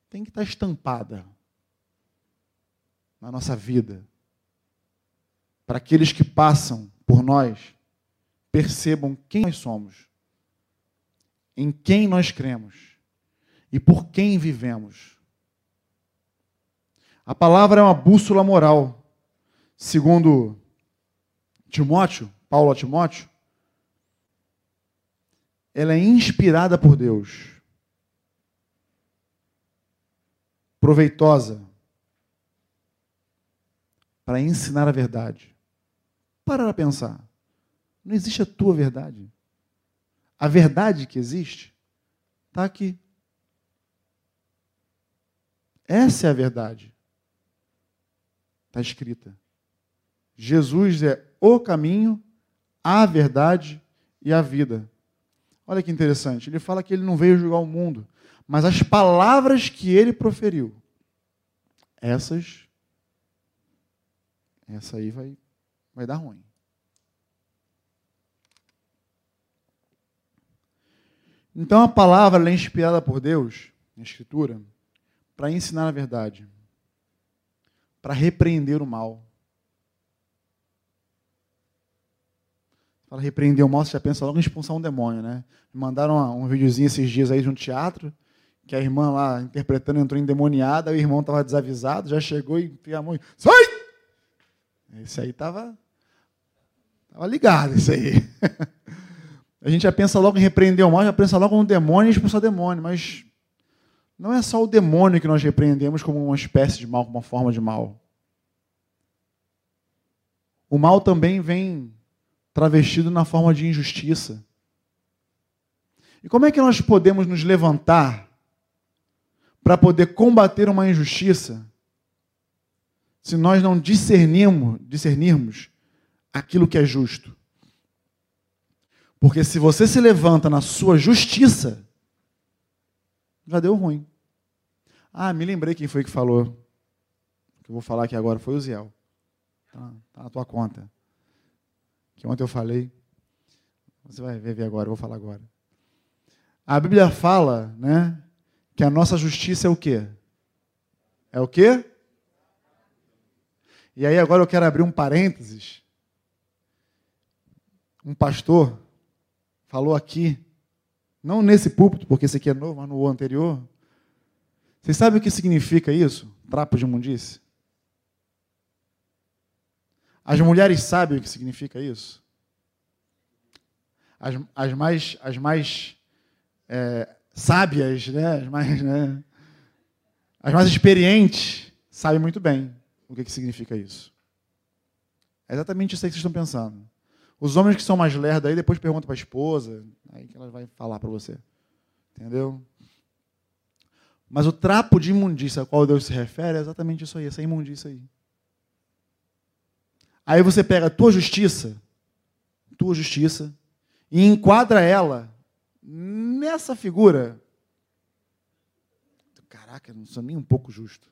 S1: Tem que estar estampada na nossa vida. Para aqueles que passam por nós, percebam quem nós somos, em quem nós cremos e por quem vivemos. A palavra é uma bússola moral. Segundo Timóteo, Paulo a Timóteo, ela é inspirada por Deus. Proveitosa para ensinar a verdade. Para para pensar. Não existe a tua verdade. A verdade que existe está aqui. Essa é a verdade está escrita. Jesus é o caminho, a verdade e a vida. Olha que interessante. Ele fala que ele não veio julgar o mundo, mas as palavras que ele proferiu, essas, essa aí vai, vai dar ruim. Então a palavra é inspirada por Deus, na Escritura, para ensinar a verdade para repreender o mal. Fala repreender o mal, você já pensa logo em expulsar um demônio, né? Me mandaram um videozinho esses dias aí de um teatro, que a irmã lá interpretando entrou endemoniada, o irmão estava desavisado, já chegou e fez a mão e sai! Esse aí estava tava ligado, esse aí. *laughs* a gente já pensa logo em repreender o mal, já pensa logo no demônio e expulsar o demônio, mas não é só o demônio que nós repreendemos como uma espécie de mal, como uma forma de mal. O mal também vem travestido na forma de injustiça. E como é que nós podemos nos levantar para poder combater uma injustiça se nós não discernirmos, discernirmos aquilo que é justo? Porque se você se levanta na sua justiça, já deu ruim. Ah, me lembrei quem foi que falou. Que eu vou falar aqui agora foi o Ziel. Tá, tá na tua conta. Que ontem eu falei. Você vai ver agora, eu vou falar agora. A Bíblia fala, né, que a nossa justiça é o quê? É o quê? E aí agora eu quero abrir um parênteses. Um pastor falou aqui não nesse púlpito, porque esse aqui é novo, mas no anterior. Vocês sabem o que significa isso? Trapo de imundície? As mulheres sabem o que significa isso? As, as mais, as mais é, sábias, né? As, mais, né? as mais experientes sabem muito bem o que, que significa isso. É exatamente isso aí que vocês estão pensando. Os homens que são mais lerdos aí depois perguntam para a esposa, aí que ela vai falar para você. Entendeu? Mas o trapo de imundícia ao qual Deus se refere é exatamente isso aí, essa imundícia aí. Aí você pega a tua justiça, tua justiça, e enquadra ela nessa figura. Caraca, não sou nem um pouco justo.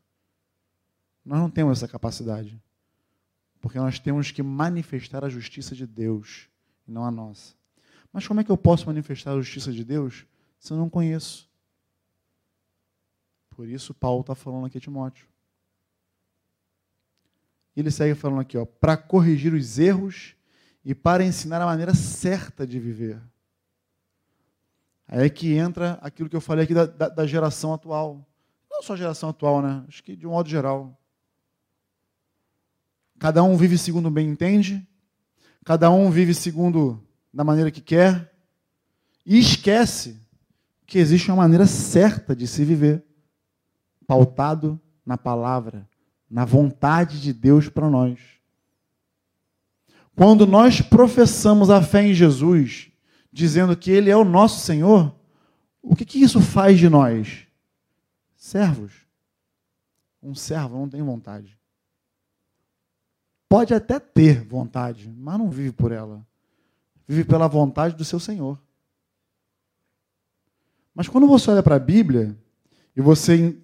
S1: Nós não temos essa capacidade. Porque nós temos que manifestar a justiça de Deus, e não a nossa. Mas como é que eu posso manifestar a justiça de Deus se eu não conheço? Por isso Paulo está falando aqui a Timóteo. Ele segue falando aqui, ó, para corrigir os erros e para ensinar a maneira certa de viver. Aí é que entra aquilo que eu falei aqui da, da, da, geração atual. Não só a geração atual, né? Acho que de um modo geral. Cada um vive segundo bem entende, cada um vive segundo da maneira que quer, e esquece que existe uma maneira certa de se viver, pautado na palavra, na vontade de Deus para nós. Quando nós professamos a fé em Jesus, dizendo que Ele é o nosso Senhor, o que, que isso faz de nós? Servos. Um servo não tem vontade. Pode até ter vontade, mas não vive por ela. Vive pela vontade do seu Senhor. Mas quando você olha para a Bíblia e você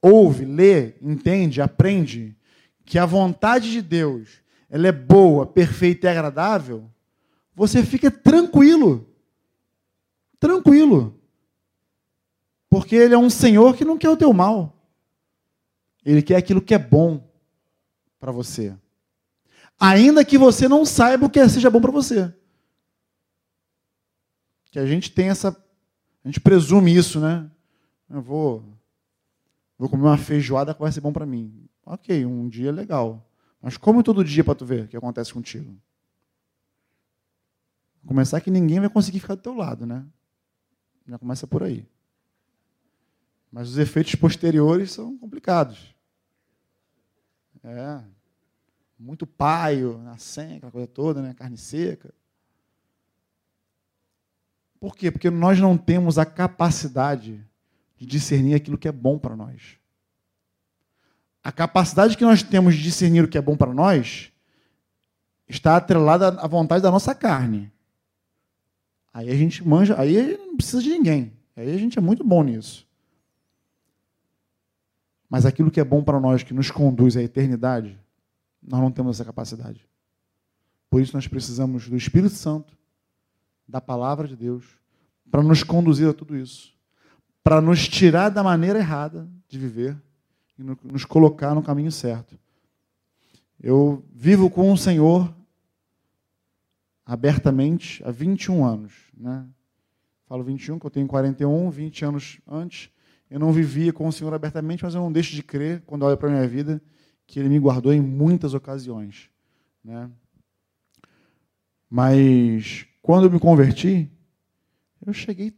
S1: ouve, lê, entende, aprende que a vontade de Deus ela é boa, perfeita e agradável, você fica tranquilo. Tranquilo. Porque Ele é um Senhor que não quer o teu mal. Ele quer aquilo que é bom para você. Ainda que você não saiba o que seja bom para você. Que a gente tem essa. A gente presume isso, né? Eu vou, vou comer uma feijoada que vai ser bom para mim. Ok, um dia é legal. Mas como todo dia para tu ver o que acontece contigo? Começar que ninguém vai conseguir ficar do teu lado, né? Já começa por aí. Mas os efeitos posteriores são complicados. É. Muito paio, na senha, aquela coisa toda, né? Carne seca. Por quê? Porque nós não temos a capacidade de discernir aquilo que é bom para nós. A capacidade que nós temos de discernir o que é bom para nós está atrelada à vontade da nossa carne. Aí a gente manja, aí não precisa de ninguém. Aí a gente é muito bom nisso. Mas aquilo que é bom para nós, que nos conduz à eternidade, nós não temos essa capacidade. Por isso nós precisamos do Espírito Santo, da palavra de Deus, para nos conduzir a tudo isso, para nos tirar da maneira errada de viver e nos colocar no caminho certo. Eu vivo com o Senhor abertamente há 21 anos. Né? Falo 21, que eu tenho 41, 20 anos antes eu não vivia com o Senhor abertamente, mas eu não deixo de crer, quando olho para a minha vida, que Ele me guardou em muitas ocasiões. Né? Mas quando eu me converti, eu cheguei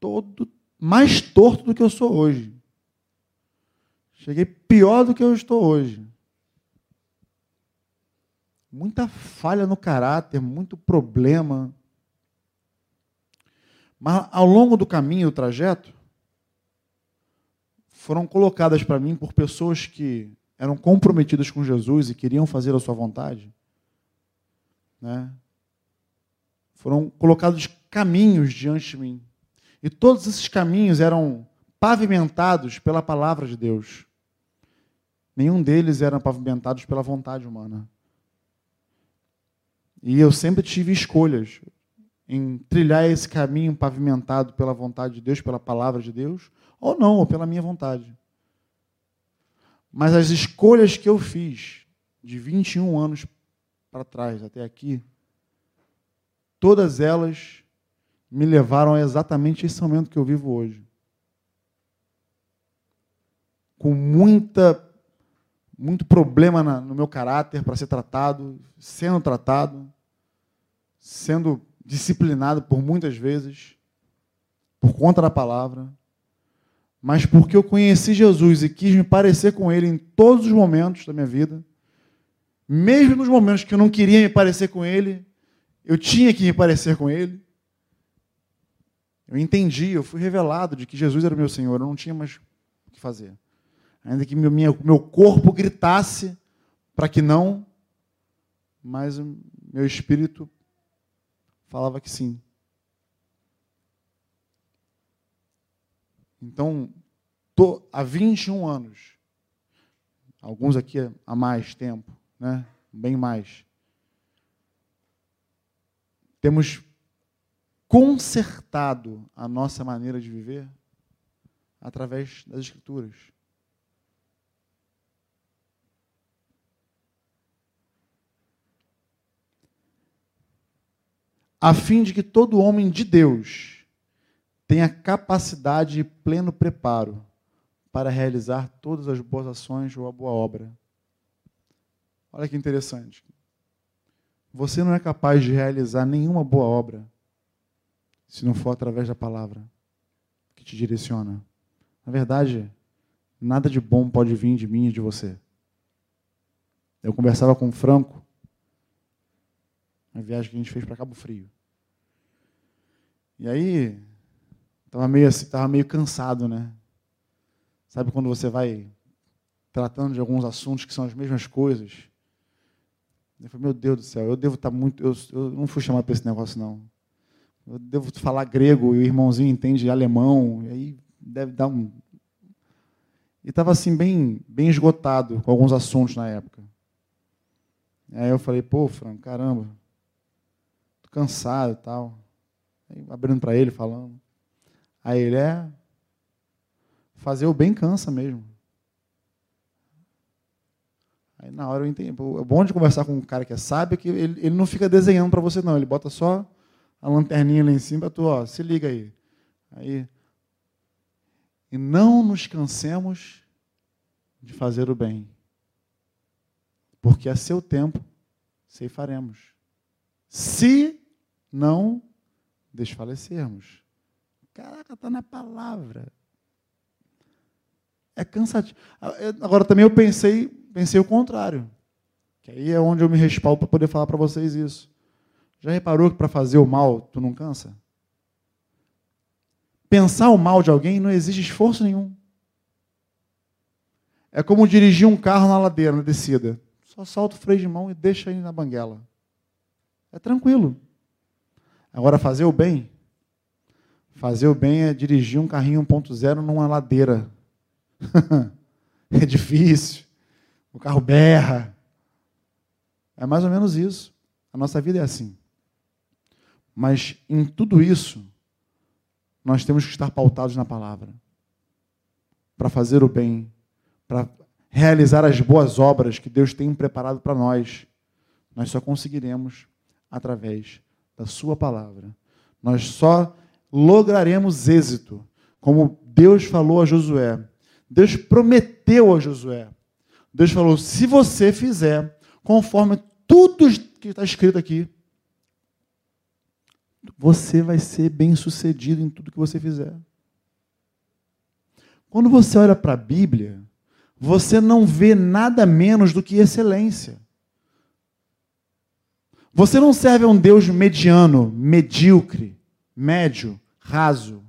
S1: todo mais torto do que eu sou hoje. Cheguei pior do que eu estou hoje. Muita falha no caráter, muito problema. Mas ao longo do caminho, do trajeto, foram colocadas para mim por pessoas que eram comprometidas com Jesus e queriam fazer a sua vontade, né? foram colocados caminhos diante de mim. E todos esses caminhos eram pavimentados pela palavra de Deus. Nenhum deles eram pavimentados pela vontade humana. E eu sempre tive escolhas em trilhar esse caminho pavimentado pela vontade de Deus, pela palavra de Deus, ou não, ou pela minha vontade. Mas as escolhas que eu fiz de 21 anos para trás até aqui, todas elas me levaram a exatamente esse momento que eu vivo hoje. Com muita muito problema na, no meu caráter para ser tratado, sendo tratado, sendo disciplinado por muitas vezes, por conta da palavra mas porque eu conheci Jesus e quis me parecer com Ele em todos os momentos da minha vida, mesmo nos momentos que eu não queria me parecer com Ele, eu tinha que me parecer com Ele. Eu entendi, eu fui revelado de que Jesus era o meu Senhor, eu não tinha mais o que fazer. Ainda que meu, meu corpo gritasse para que não, mas meu espírito falava que sim. Então, tô há 21 anos, alguns aqui há mais tempo, né? bem mais, temos consertado a nossa maneira de viver através das Escrituras. A fim de que todo homem de Deus tenha capacidade e pleno preparo para realizar todas as boas ações ou a boa obra. Olha que interessante. Você não é capaz de realizar nenhuma boa obra se não for através da palavra que te direciona. Na verdade, nada de bom pode vir de mim e de você. Eu conversava com o Franco, na viagem que a gente fez para Cabo Frio. E aí, estava meio assim, tava meio cansado, né? Sabe quando você vai tratando de alguns assuntos que são as mesmas coisas? Eu falei, meu Deus do céu, eu devo estar tá muito. Eu, eu não fui chamado para esse negócio, não. Eu devo falar grego e o irmãozinho entende alemão, e aí deve dar um. E estava assim, bem, bem esgotado com alguns assuntos na época. Aí eu falei, pô, Franco, caramba, tô cansado e tal. Aí, abrindo para ele, falando. Aí ele é. Fazer o bem cansa mesmo. Aí na hora eu entendi. É bom de conversar com um cara que é sábio que ele, ele não fica desenhando para você, não. Ele bota só a lanterninha lá em cima para tu, ó, se liga aí. Aí. E não nos cansemos de fazer o bem. Porque a seu tempo ceifaremos. Se não desfalecermos. Caraca, está na palavra. É cansativo. Ah, agora também eu pensei, pensei o contrário. Que aí é onde eu me respaldo para poder falar para vocês isso. Já reparou que para fazer o mal tu não cansa? Pensar o mal de alguém não exige esforço nenhum. É como dirigir um carro na ladeira, na descida. Só solta o freio de mão e deixa ele na banguela. É tranquilo. Agora, fazer o bem. Fazer o bem é dirigir um carrinho 1.0 numa ladeira. *laughs* é difícil. O carro berra. É mais ou menos isso. A nossa vida é assim. Mas em tudo isso, nós temos que estar pautados na palavra. Para fazer o bem, para realizar as boas obras que Deus tem preparado para nós. Nós só conseguiremos através da Sua palavra. Nós só lograremos êxito, como Deus falou a Josué. Deus prometeu a Josué. Deus falou: se você fizer conforme tudo que está escrito aqui, você vai ser bem sucedido em tudo que você fizer. Quando você olha para a Bíblia, você não vê nada menos do que excelência. Você não serve a um Deus mediano, medíocre, médio, raso.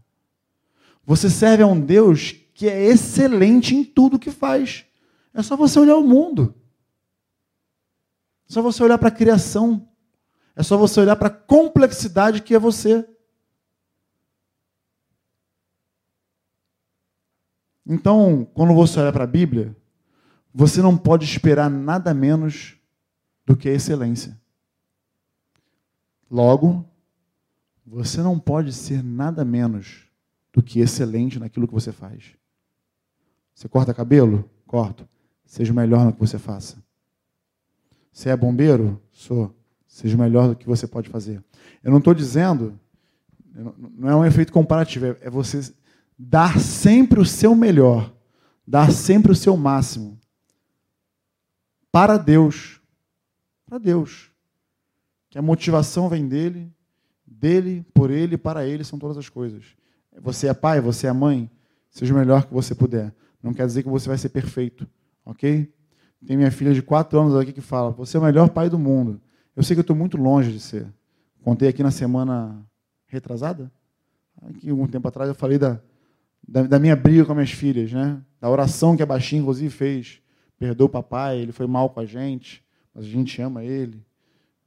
S1: Você serve a um Deus que é excelente em tudo que faz. É só você olhar o mundo. É só você olhar para a criação. É só você olhar para a complexidade que é você. Então, quando você olha para a Bíblia, você não pode esperar nada menos do que a excelência. Logo, você não pode ser nada menos do que excelente naquilo que você faz. Você corta cabelo? Corto. Seja melhor no que você faça. Você é bombeiro? Sou. Seja melhor do que você pode fazer. Eu não estou dizendo, não é um efeito comparativo, é você dar sempre o seu melhor, dar sempre o seu máximo para Deus. Para Deus que a motivação vem dele, dele, por ele, para ele, são todas as coisas. Você é pai, você é mãe, seja o melhor que você puder. Não quer dizer que você vai ser perfeito, ok? Tem minha filha de quatro anos aqui que fala: Você é o melhor pai do mundo. Eu sei que eu estou muito longe de ser. Contei aqui na semana retrasada, aqui algum tempo atrás, eu falei da, da, da, minha briga com as minhas filhas, né? Da oração que a Baixinha, inclusive, fez. Perdoou o papai, ele foi mal com a gente, mas a gente ama ele.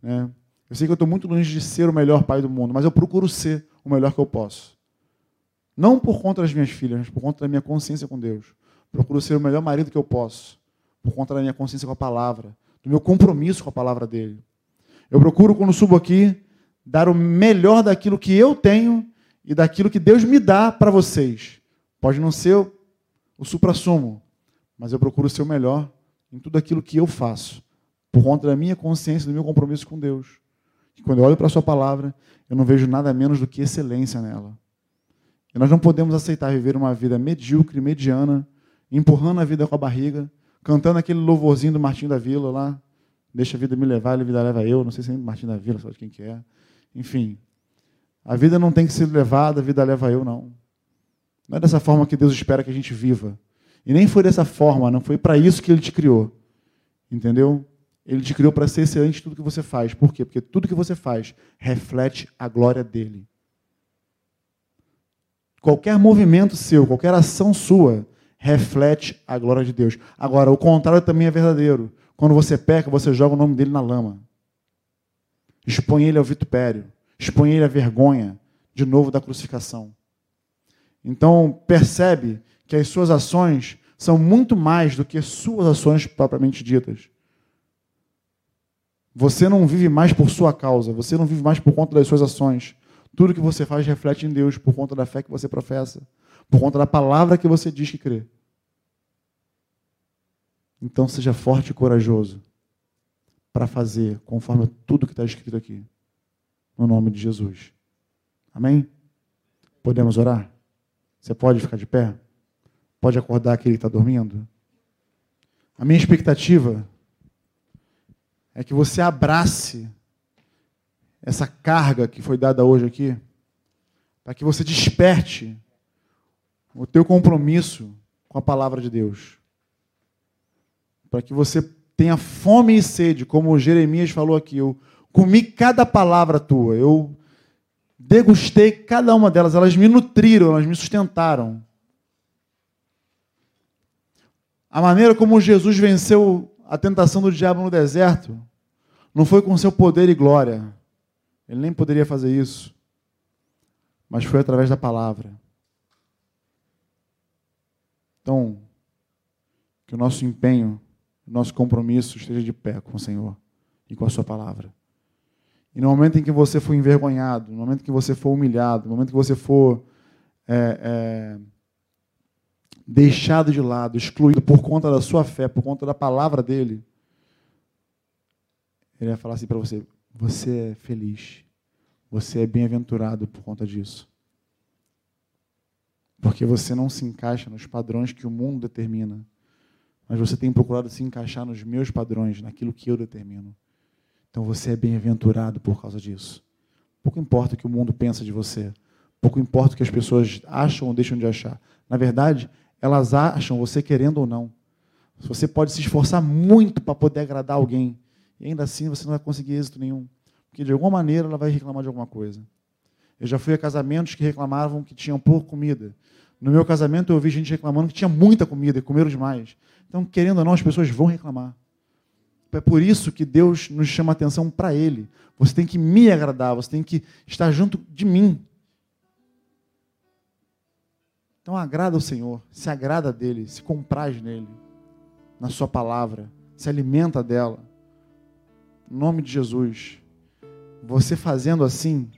S1: Né? Eu sei que eu estou muito longe de ser o melhor pai do mundo, mas eu procuro ser o melhor que eu posso. Não por conta das minhas filhas, mas por conta da minha consciência com Deus. Procuro ser o melhor marido que eu posso, por conta da minha consciência com a palavra, do meu compromisso com a palavra dele. Eu procuro, quando subo aqui, dar o melhor daquilo que eu tenho e daquilo que Deus me dá para vocês. Pode não ser o supra-sumo, mas eu procuro ser o melhor em tudo aquilo que eu faço, por conta da minha consciência, do meu compromisso com Deus que quando eu olho para a Sua palavra, eu não vejo nada menos do que excelência nela. E nós não podemos aceitar viver uma vida medíocre, mediana, empurrando a vida com a barriga, cantando aquele louvorzinho do Martinho da Vila lá, Deixa a vida me levar, a vida leva eu. Não sei se é Martim da Vila, sabe quem que é. Enfim, a vida não tem que ser levada, a vida leva eu, não. Não é dessa forma que Deus espera que a gente viva. E nem foi dessa forma, não foi para isso que Ele te criou. Entendeu? Ele te criou para ser excelente em tudo que você faz. Por quê? Porque tudo que você faz reflete a glória dele. Qualquer movimento seu, qualquer ação sua, reflete a glória de Deus. Agora, o contrário também é verdadeiro. Quando você peca, você joga o nome dele na lama. Expõe ele ao vitupério. Expõe ele à vergonha, de novo, da crucificação. Então, percebe que as suas ações são muito mais do que suas ações propriamente ditas. Você não vive mais por sua causa, você não vive mais por conta das suas ações. Tudo que você faz reflete em Deus por conta da fé que você professa, por conta da palavra que você diz que crê. Então seja forte e corajoso para fazer conforme tudo que está escrito aqui. No nome de Jesus. Amém? Podemos orar? Você pode ficar de pé? Pode acordar aquele que está dormindo? A minha expectativa é que você abrace essa carga que foi dada hoje aqui, para que você desperte o teu compromisso com a palavra de Deus. Para que você tenha fome e sede, como Jeremias falou aqui, eu comi cada palavra tua, eu degustei cada uma delas, elas me nutriram, elas me sustentaram. A maneira como Jesus venceu a tentação do diabo no deserto não foi com seu poder e glória, ele nem poderia fazer isso. Mas foi através da palavra. Então, que o nosso empenho, o nosso compromisso esteja de pé com o Senhor e com a Sua palavra. E no momento em que você for envergonhado, no momento em que você for humilhado, no momento em que você for é, é, deixado de lado, excluído por conta da sua fé, por conta da palavra dele, ele vai falar assim para você: você é feliz. Você é bem-aventurado por conta disso. Porque você não se encaixa nos padrões que o mundo determina. Mas você tem procurado se encaixar nos meus padrões, naquilo que eu determino. Então você é bem-aventurado por causa disso. Pouco importa o que o mundo pensa de você. Pouco importa o que as pessoas acham ou deixam de achar. Na verdade, elas acham você querendo ou não. Você pode se esforçar muito para poder agradar alguém. E ainda assim você não vai conseguir êxito nenhum. Porque de alguma maneira ela vai reclamar de alguma coisa. Eu já fui a casamentos que reclamavam que tinham pouca comida. No meu casamento eu ouvi gente reclamando que tinha muita comida e comeram demais. Então, querendo ou não, as pessoas vão reclamar. É por isso que Deus nos chama atenção para Ele. Você tem que me agradar, você tem que estar junto de mim. Então agrada o Senhor, se agrada dele, se compraz nele, na sua palavra, se alimenta dela. Em nome de Jesus. Você fazendo assim,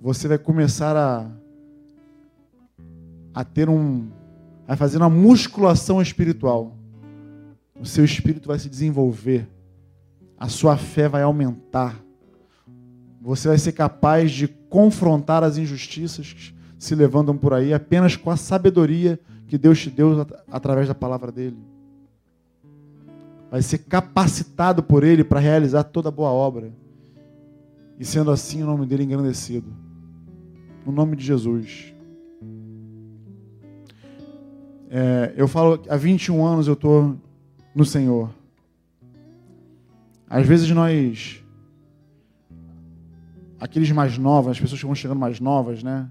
S1: você vai começar a, a ter um. a fazer uma musculação espiritual. O seu espírito vai se desenvolver. A sua fé vai aumentar. Você vai ser capaz de confrontar as injustiças se levantam por aí apenas com a sabedoria que Deus te deu através da palavra dele vai ser capacitado por Ele para realizar toda boa obra. E sendo assim, o nome dele engrandecido. No nome de Jesus. É, eu falo, há 21 anos eu estou no Senhor. Às vezes nós, aqueles mais novos, as pessoas que vão chegando mais novas, né?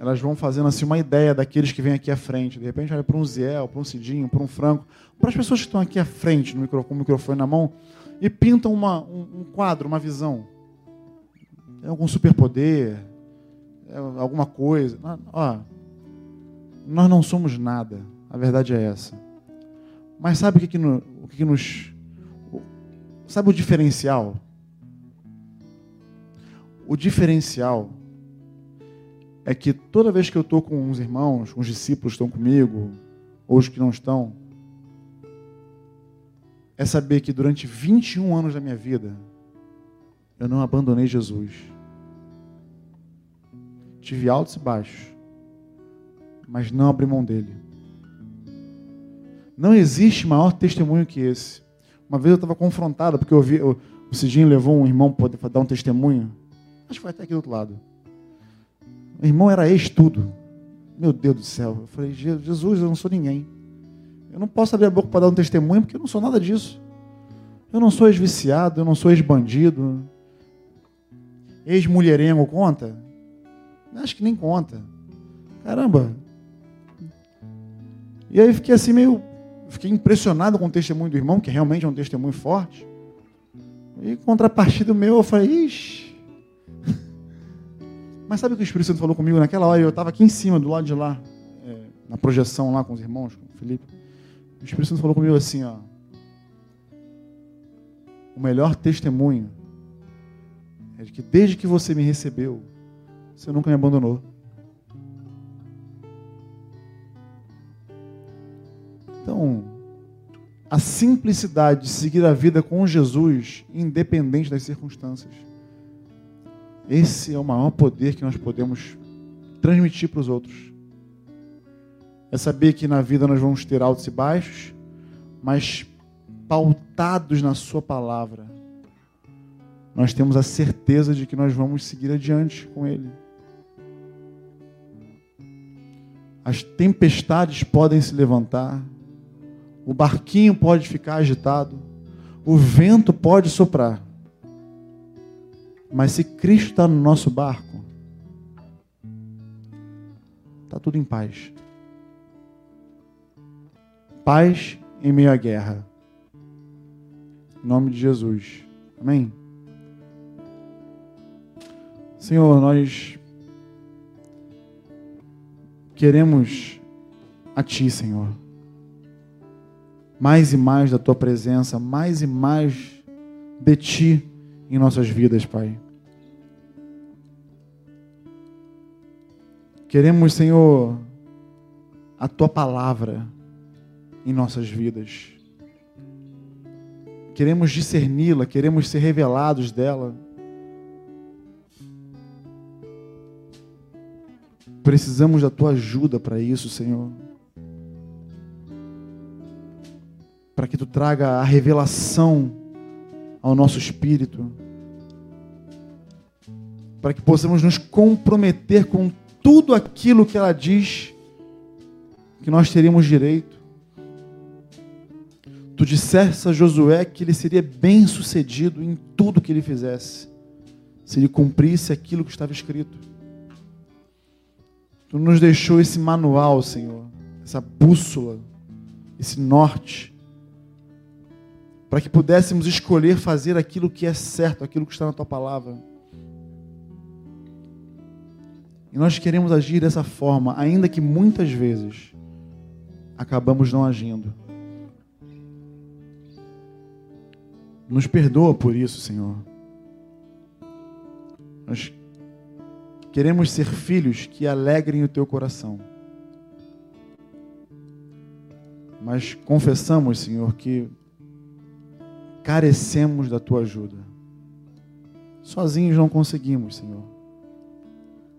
S1: Elas vão fazendo assim uma ideia daqueles que vêm aqui à frente. De repente, olha para um Ziel, para um Cidinho, para um Franco, para as pessoas que estão aqui à frente, no microfone, com o microfone na mão, e pintam uma, um, um quadro, uma visão. É algum superpoder, é alguma coisa. Ó, nós não somos nada. A verdade é essa. Mas sabe o que, que, no, o que, que nos. Sabe o diferencial? O diferencial é que toda vez que eu estou com uns irmãos, uns discípulos estão comigo, ou os que não estão, é saber que durante 21 anos da minha vida, eu não abandonei Jesus. Tive altos e baixos, mas não abri mão dele. Não existe maior testemunho que esse. Uma vez eu estava confrontado, porque eu vi, o Cidinho levou um irmão para dar um testemunho. Acho que foi até aqui do outro lado. O irmão era ex-tudo. Meu Deus do céu. Eu falei, Jesus, eu não sou ninguém. Eu não posso abrir a boca para dar um testemunho, porque eu não sou nada disso. Eu não sou ex-viciado, eu não sou ex-bandido. Ex-mulherengo conta? Acho que nem conta. Caramba. E aí fiquei assim meio. Fiquei impressionado com o testemunho do irmão, que realmente é um testemunho forte. E contrapartida meu, eu falei, ixi. Mas sabe o que o Espírito Santo falou comigo naquela hora? Eu estava aqui em cima, do lado de lá, é, na projeção lá com os irmãos, com o Felipe. O Espírito Santo falou comigo assim, ó. O melhor testemunho é de que desde que você me recebeu, você nunca me abandonou. Então, a simplicidade de seguir a vida com Jesus, independente das circunstâncias. Esse é o maior poder que nós podemos transmitir para os outros. É saber que na vida nós vamos ter altos e baixos, mas pautados na Sua palavra, nós temos a certeza de que nós vamos seguir adiante com Ele. As tempestades podem se levantar, o barquinho pode ficar agitado, o vento pode soprar. Mas se Cristo está no nosso barco, está tudo em paz. Paz em meio à guerra. Em nome de Jesus. Amém? Senhor, nós queremos a Ti, Senhor mais e mais da tua presença, mais e mais de ti em nossas vidas, Pai. Queremos, Senhor, a tua palavra em nossas vidas. Queremos discerni-la, queremos ser revelados dela. Precisamos da tua ajuda para isso, Senhor. para que tu traga a revelação ao nosso espírito, para que possamos nos comprometer com tudo aquilo que ela diz que nós teríamos direito. Tu disseste a Josué que ele seria bem sucedido em tudo que ele fizesse, se ele cumprisse aquilo que estava escrito. Tu nos deixou esse manual, Senhor, essa bússola, esse norte para que pudéssemos escolher fazer aquilo que é certo, aquilo que está na tua palavra. E nós queremos agir dessa forma, ainda que muitas vezes acabamos não agindo. Nos perdoa por isso, Senhor. Nós queremos ser filhos que alegrem o teu coração. Mas confessamos, Senhor, que carecemos da tua ajuda. Sozinhos não conseguimos, Senhor.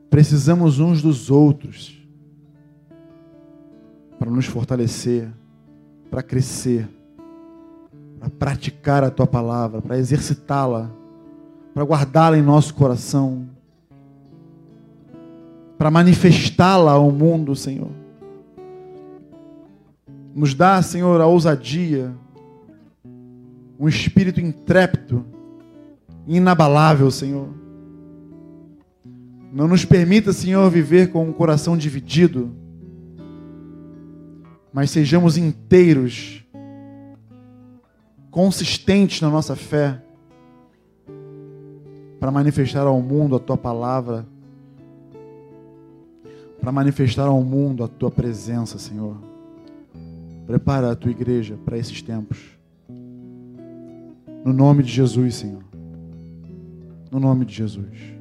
S1: Precisamos uns dos outros para nos fortalecer, para crescer, para praticar a tua palavra, para exercitá-la, para guardá-la em nosso coração, para manifestá-la ao mundo, Senhor. Nos dá, Senhor, a ousadia, um espírito intrépido, inabalável, Senhor. Não nos permita, Senhor, viver com um coração dividido, mas sejamos inteiros, consistentes na nossa fé, para manifestar ao mundo a tua palavra, para manifestar ao mundo a tua presença, Senhor. Prepara a tua igreja para esses tempos. No nome de Jesus, Senhor. No nome de Jesus.